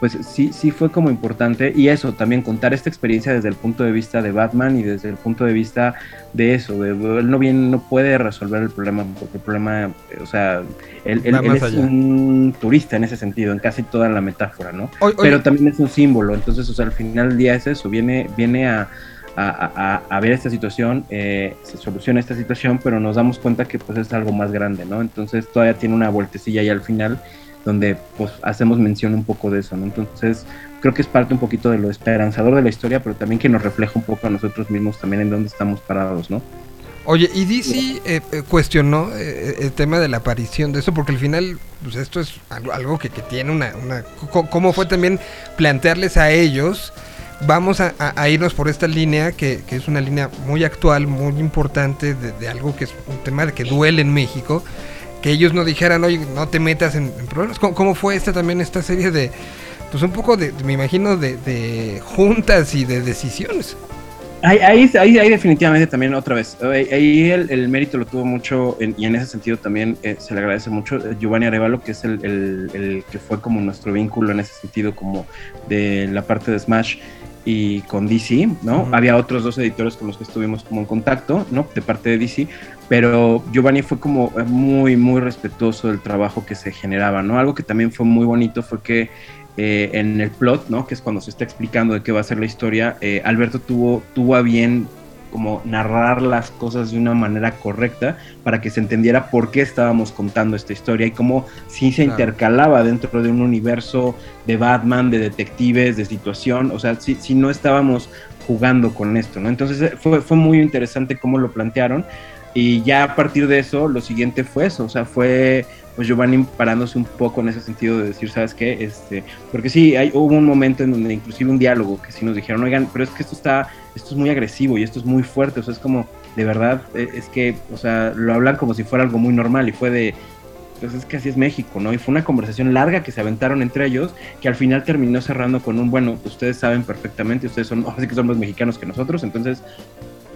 pues sí, sí fue como importante y eso, también contar esta experiencia desde el punto de vista de Batman y desde el punto de vista de eso, de, él no bien no puede resolver el problema, porque el problema, o sea, él, él, él es allá. un turista en ese sentido, en casi toda la metáfora, ¿no? Oye, Pero oye. también es un símbolo, entonces, o sea, al final del día es eso, viene, viene a, a, a, a, ver esta situación, eh, se soluciona esta situación, pero nos damos cuenta que pues es algo más grande, ¿no? Entonces todavía tiene una vueltecilla ahí al final donde pues hacemos mención un poco de eso, ¿no? Entonces creo que es parte un poquito de lo esperanzador de la historia, pero también que nos refleja un poco a nosotros mismos también en dónde estamos parados, ¿no? Oye, y DC eh, eh, cuestionó eh, el tema de la aparición de eso, porque al final, pues esto es algo, algo que, que, tiene una, una... ¿Cómo fue también plantearles a ellos? Vamos a, a, a irnos por esta línea, que, que, es una línea muy actual, muy importante, de, de algo que es un tema que duele en México, que ellos no dijeran, oye, no te metas en, problemas. ¿Cómo, ¿Cómo, fue esta también, esta serie de, pues un poco de, me imagino, de, de juntas y de decisiones? Ahí, ahí, ahí, definitivamente también otra vez. Ahí el, el mérito lo tuvo mucho en, y en ese sentido también eh, se le agradece mucho Giovanni Arevalo, que es el, el, que fue como nuestro vínculo en ese sentido, como de la parte de Smash y con DC, ¿no? Uh -huh. Había otros dos editores con los que estuvimos como en contacto, ¿no? De parte de DC, pero Giovanni fue como muy, muy respetuoso del trabajo que se generaba, ¿no? Algo que también fue muy bonito fue que eh, en el plot, ¿no? Que es cuando se está explicando de qué va a ser la historia, eh, Alberto tuvo, tuvo a bien como narrar las cosas de una manera correcta para que se entendiera por qué estábamos contando esta historia y cómo sí se claro. intercalaba dentro de un universo de Batman, de detectives, de situación, o sea, si, si no estábamos jugando con esto, ¿no? Entonces eh, fue, fue muy interesante cómo lo plantearon y ya a partir de eso lo siguiente fue eso, o sea, fue pues Giovanni parándose un poco en ese sentido de decir, ¿sabes qué? Este, porque sí, hay, hubo un momento en donde inclusive un diálogo que sí nos dijeron, oigan, pero es que esto está, esto es muy agresivo y esto es muy fuerte, o sea, es como, de verdad, e, es que, o sea, lo hablan como si fuera algo muy normal y fue de, pues es que así es México, ¿no? Y fue una conversación larga que se aventaron entre ellos, que al final terminó cerrando con un, bueno, ustedes saben perfectamente, ustedes son, *laughs* así que son más mexicanos que nosotros, entonces,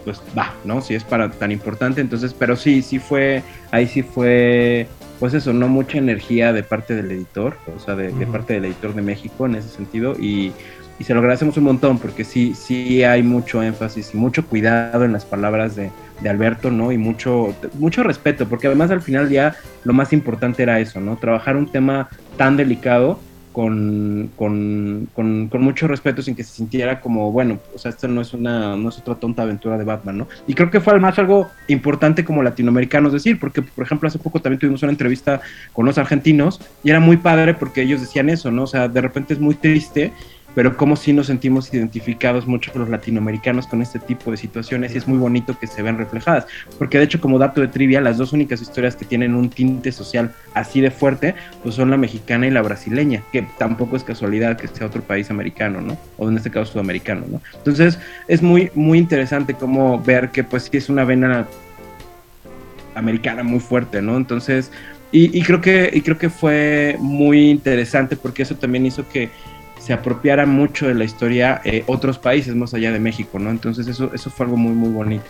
pues va, ¿no? Si es para tan importante, entonces, pero sí, sí fue, ahí sí fue pues eso, no mucha energía de parte del editor, o sea, de, uh -huh. de parte del editor de México en ese sentido, y, y, se lo agradecemos un montón, porque sí, sí hay mucho énfasis y mucho cuidado en las palabras de, de Alberto, ¿no? Y mucho, mucho respeto, porque además al final ya lo más importante era eso, ¿no? Trabajar un tema tan delicado con, con, con, con, mucho respeto sin que se sintiera como, bueno, o sea, esto no es una, no es otra tonta aventura de Batman, ¿no? Y creo que fue además algo importante como latinoamericanos decir, porque por ejemplo hace poco también tuvimos una entrevista con los argentinos y era muy padre porque ellos decían eso, ¿no? O sea, de repente es muy triste pero como sí nos sentimos identificados mucho los latinoamericanos con este tipo de situaciones y es muy bonito que se vean reflejadas, porque de hecho como dato de trivia, las dos únicas historias que tienen un tinte social así de fuerte, pues son la mexicana y la brasileña, que tampoco es casualidad que sea otro país americano, ¿no? O en este caso sudamericano, ¿no? Entonces es muy, muy interesante como ver que pues sí es una vena americana muy fuerte, ¿no? Entonces, y, y creo que, y creo que fue muy interesante porque eso también hizo que se apropiara mucho de la historia eh, otros países más allá de México, ¿no? Entonces eso, eso fue algo muy, muy bonito.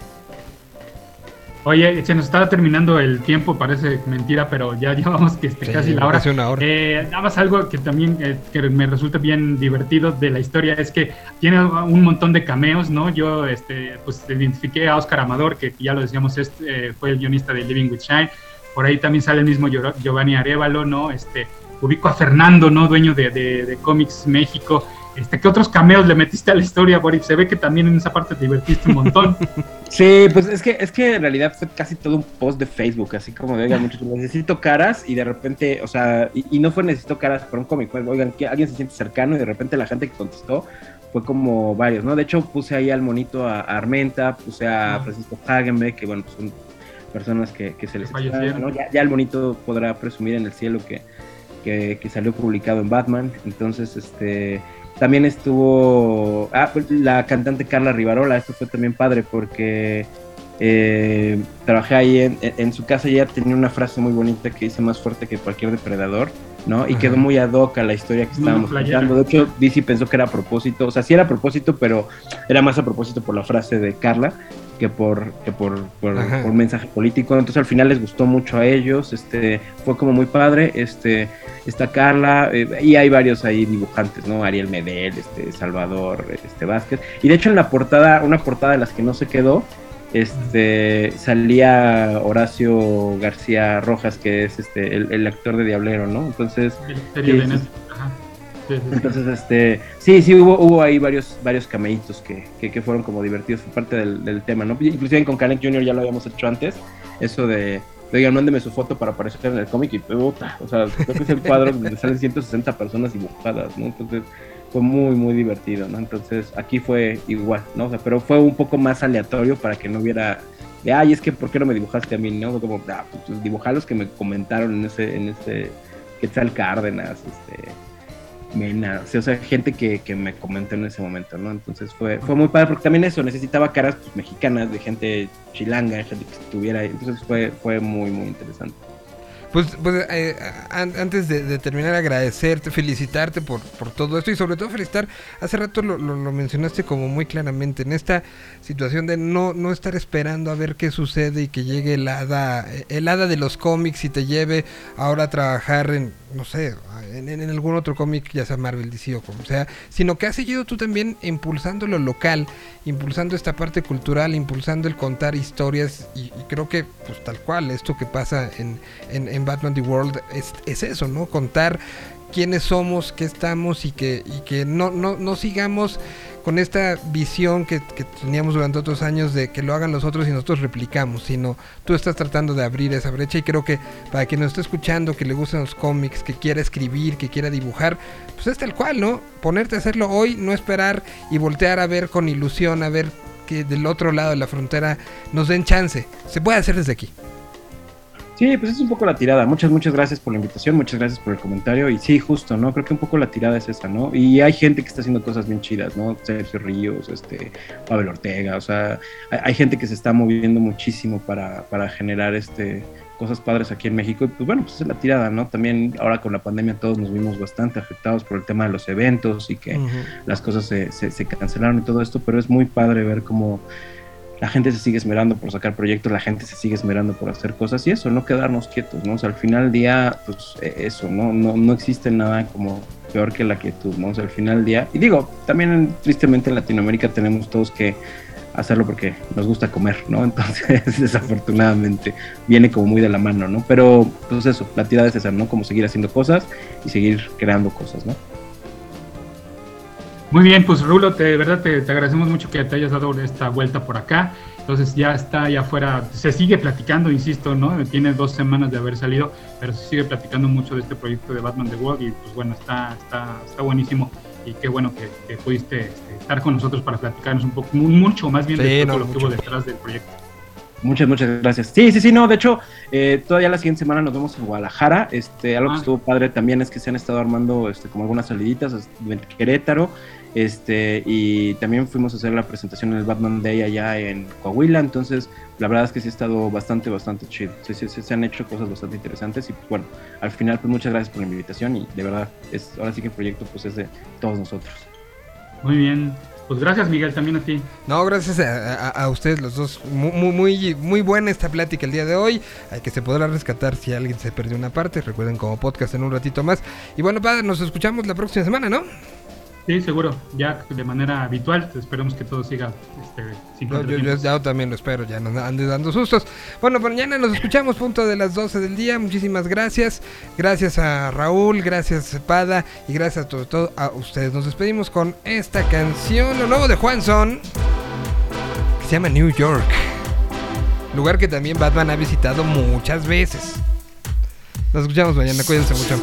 Oye, se nos está terminando el tiempo, parece mentira, pero ya *laughs* llevamos que este, Sí, casi la hora. casi una hora. Eh, nada más algo que también eh, que me resulta bien divertido de la historia es que tiene un montón de cameos, ¿no? Yo este, pues identifiqué a Oscar Amador, que ya lo decíamos, este, eh, fue el guionista de Living with Shine. Por ahí también sale el mismo Giovanni Arevalo, ¿no? Este, ubico a Fernando, ¿no? Dueño de, de, de Comics México. Este, ¿Qué otros cameos le metiste a la historia, Boris? Se ve que también en esa parte te divertiste un montón. *laughs* Sí, pues es que, es que en realidad fue casi todo un post de Facebook, así como de, oigan, muchachos, necesito caras y de repente, o sea, y, y no fue necesito caras para un cómic, fue, oigan, que alguien se siente cercano y de repente la gente que contestó fue como varios, ¿no? De hecho, puse ahí al monito a, a Armenta, puse a Francisco Hagenbeck, que bueno, pues son personas que, que se les extraña, ¿no? Ya, ya el monito podrá presumir en el cielo que, que, que salió publicado en Batman, entonces, este... También estuvo ah, pues, la cantante Carla Rivarola, esto fue también padre porque eh, trabajé ahí en, en su casa y ella tenía una frase muy bonita que dice más fuerte que cualquier depredador, ¿no? Y Ajá. quedó muy ad hoc a la historia que estábamos contando. De hecho, DC pensó que era a propósito, o sea, sí era a propósito, pero era más a propósito por la frase de Carla que por, que por, por, mensaje político. Entonces al final les gustó mucho a ellos, este, fue como muy padre, este, está Carla, eh, y hay varios ahí dibujantes, ¿no? Ariel Medel, este, Salvador, este, Vázquez. Y de hecho en la portada, una portada de las que no se quedó, este, salía Horacio García Rojas, que es este, el, el actor de Diablero, ¿no? Entonces, El serie entonces, este, sí, sí, hubo, hubo ahí varios, varios cameitos que, que, que fueron como divertidos, fue parte del, tema, ¿no? Inclusive con Canek Jr. ya lo habíamos hecho antes, eso de, oigan, mándeme su foto para aparecer en el cómic y puta, o sea, creo que es el cuadro *laughs* donde salen 160 personas dibujadas, ¿no? Entonces, fue muy, muy divertido, ¿no? Entonces, aquí fue igual, ¿no? O sea, pero fue un poco más aleatorio para que no hubiera de, ay, es que, ¿por qué no me dibujaste a mí, no? Como, ah, pues dibujar los que me comentaron en ese, en ese, Quetzal Cárdenas, este, Mena, o sea, o sea, gente que, que me comentó en ese momento, ¿no? Entonces fue, fue muy padre, porque también eso, necesitaba caras pues, mexicanas, de gente chilanga, gente que estuviera ahí, entonces fue, fue muy, muy interesante. Pues, pues eh, an- antes de, terminar, agradecerte, felicitarte por, todo esto y sobre todo felicitar, hace rato lo, lo- mencionaste como muy claramente, en esta situación de no, no estar esperando a ver qué sucede y que llegue el hada, el hada de los cómics y te lleve ahora a trabajar en, no sé, en, algún otro cómic, ya sea Marvel, DC o como sea, sino que has seguido tú también impulsando lo local, impulsando esta parte cultural, impulsando el contar historias y, creo que pues tal cual, esto que pasa en Batman The World es, es eso, ¿no? Contar quiénes somos, qué estamos y que, que no, no, no sigamos con esta visión que, que teníamos durante otros años de que lo hagan los otros y nosotros replicamos, sino tú estás tratando de abrir esa brecha y creo que para quien nos está escuchando, que le gustan los cómics, que quiera escribir, que quiera dibujar, pues es tal cual, ¿no? Ponerte a hacerlo hoy, no esperar y voltear a ver con ilusión, a ver que del otro lado de la frontera nos den chance. Se puede hacer desde aquí. Sí, pues es un poco la tirada. Muchas, muchas gracias por la invitación, muchas gracias por el comentario. Y sí, justo, ¿no? Creo que un poco la tirada es esa, ¿no? Y hay gente que está haciendo cosas bien chidas, ¿no? Sergio Ríos, este, Pavel Ortega, o sea, hay, hay gente que se está moviendo muchísimo para, para generar este cosas padres aquí en México. Y pues bueno, pues es la tirada, ¿no? También ahora con la pandemia todos nos vimos bastante afectados por el tema de los eventos y que las cosas se, se, se cancelaron y todo esto, pero es muy padre ver cómo la gente se sigue esmerando por sacar proyectos, la gente se sigue esmerando por hacer cosas y eso, no quedarnos quietos, ¿no? O sea, al final del día, pues eh, eso, ¿no? No, no existe nada como peor que la quietud, ¿no? O sea, al final del día, y digo, también tristemente en Latinoamérica tenemos todos que hacerlo porque nos gusta comer, ¿no? *laughs* Entonces, desafortunadamente, viene como muy de la mano, ¿no? Pero, pues eso, la tirada es esa, ¿no? Como seguir haciendo cosas y seguir creando cosas, ¿no? Muy bien, pues Rulo, te- de verdad te, te agradecemos mucho que te hayas dado esta vuelta por acá. Entonces ya está allá afuera, se sigue platicando, insisto, ¿no? Tiene dos semanas de haber salido, pero se sigue platicando mucho de este proyecto de Batman The World y pues bueno, está, está, está buenísimo. y qué bueno que, que pudiste este, estar con nosotros para platicarnos un poco, mu- mucho más bien Sí, de todo no, lo que hubo detrás del proyecto. Muchas, muchas gracias. Sí, sí, sí, no, de hecho, eh, todavía la siguiente semana nos vemos en Guadalajara. Este, algo Ah. que estuvo padre también es que se han estado armando este, como algunas saliditas este, en Querétaro. Este, y también fuimos a hacer la presentación en el Batman Day allá en Coahuila. Entonces, la verdad es que sí ha estado bastante, bastante chido. Sí, sí, sí, se han hecho cosas bastante interesantes. Y bueno, al final, pues muchas gracias por la invitación. Y de verdad, es, ahora sí que el proyecto pues es de todos nosotros. Muy bien, pues gracias Miguel, también a ti. No, gracias a, a- a ustedes los dos. Muy, muy, muy, muy buena esta plática el día de hoy. Hay que se podrá rescatar si alguien se perdió una parte. Recuerden como podcast en un ratito más. Y bueno, padre, nos escuchamos la próxima semana, ¿no? Sí, seguro, ya de manera habitual, esperemos que todo siga este, sin Yo, yo- yo ya también lo espero, ya no ande dando sustos. Bueno, pues mañana nos escuchamos punto de las 12 del día. Muchísimas gracias. Gracias a Raúl, gracias Pada y gracias sobre todo a ustedes. Nos despedimos con esta canción, lo nuevo de Juanson, que se llama New York. Lugar que también Batman ha visitado muchas veces. Nos escuchamos mañana, cuídense mucho.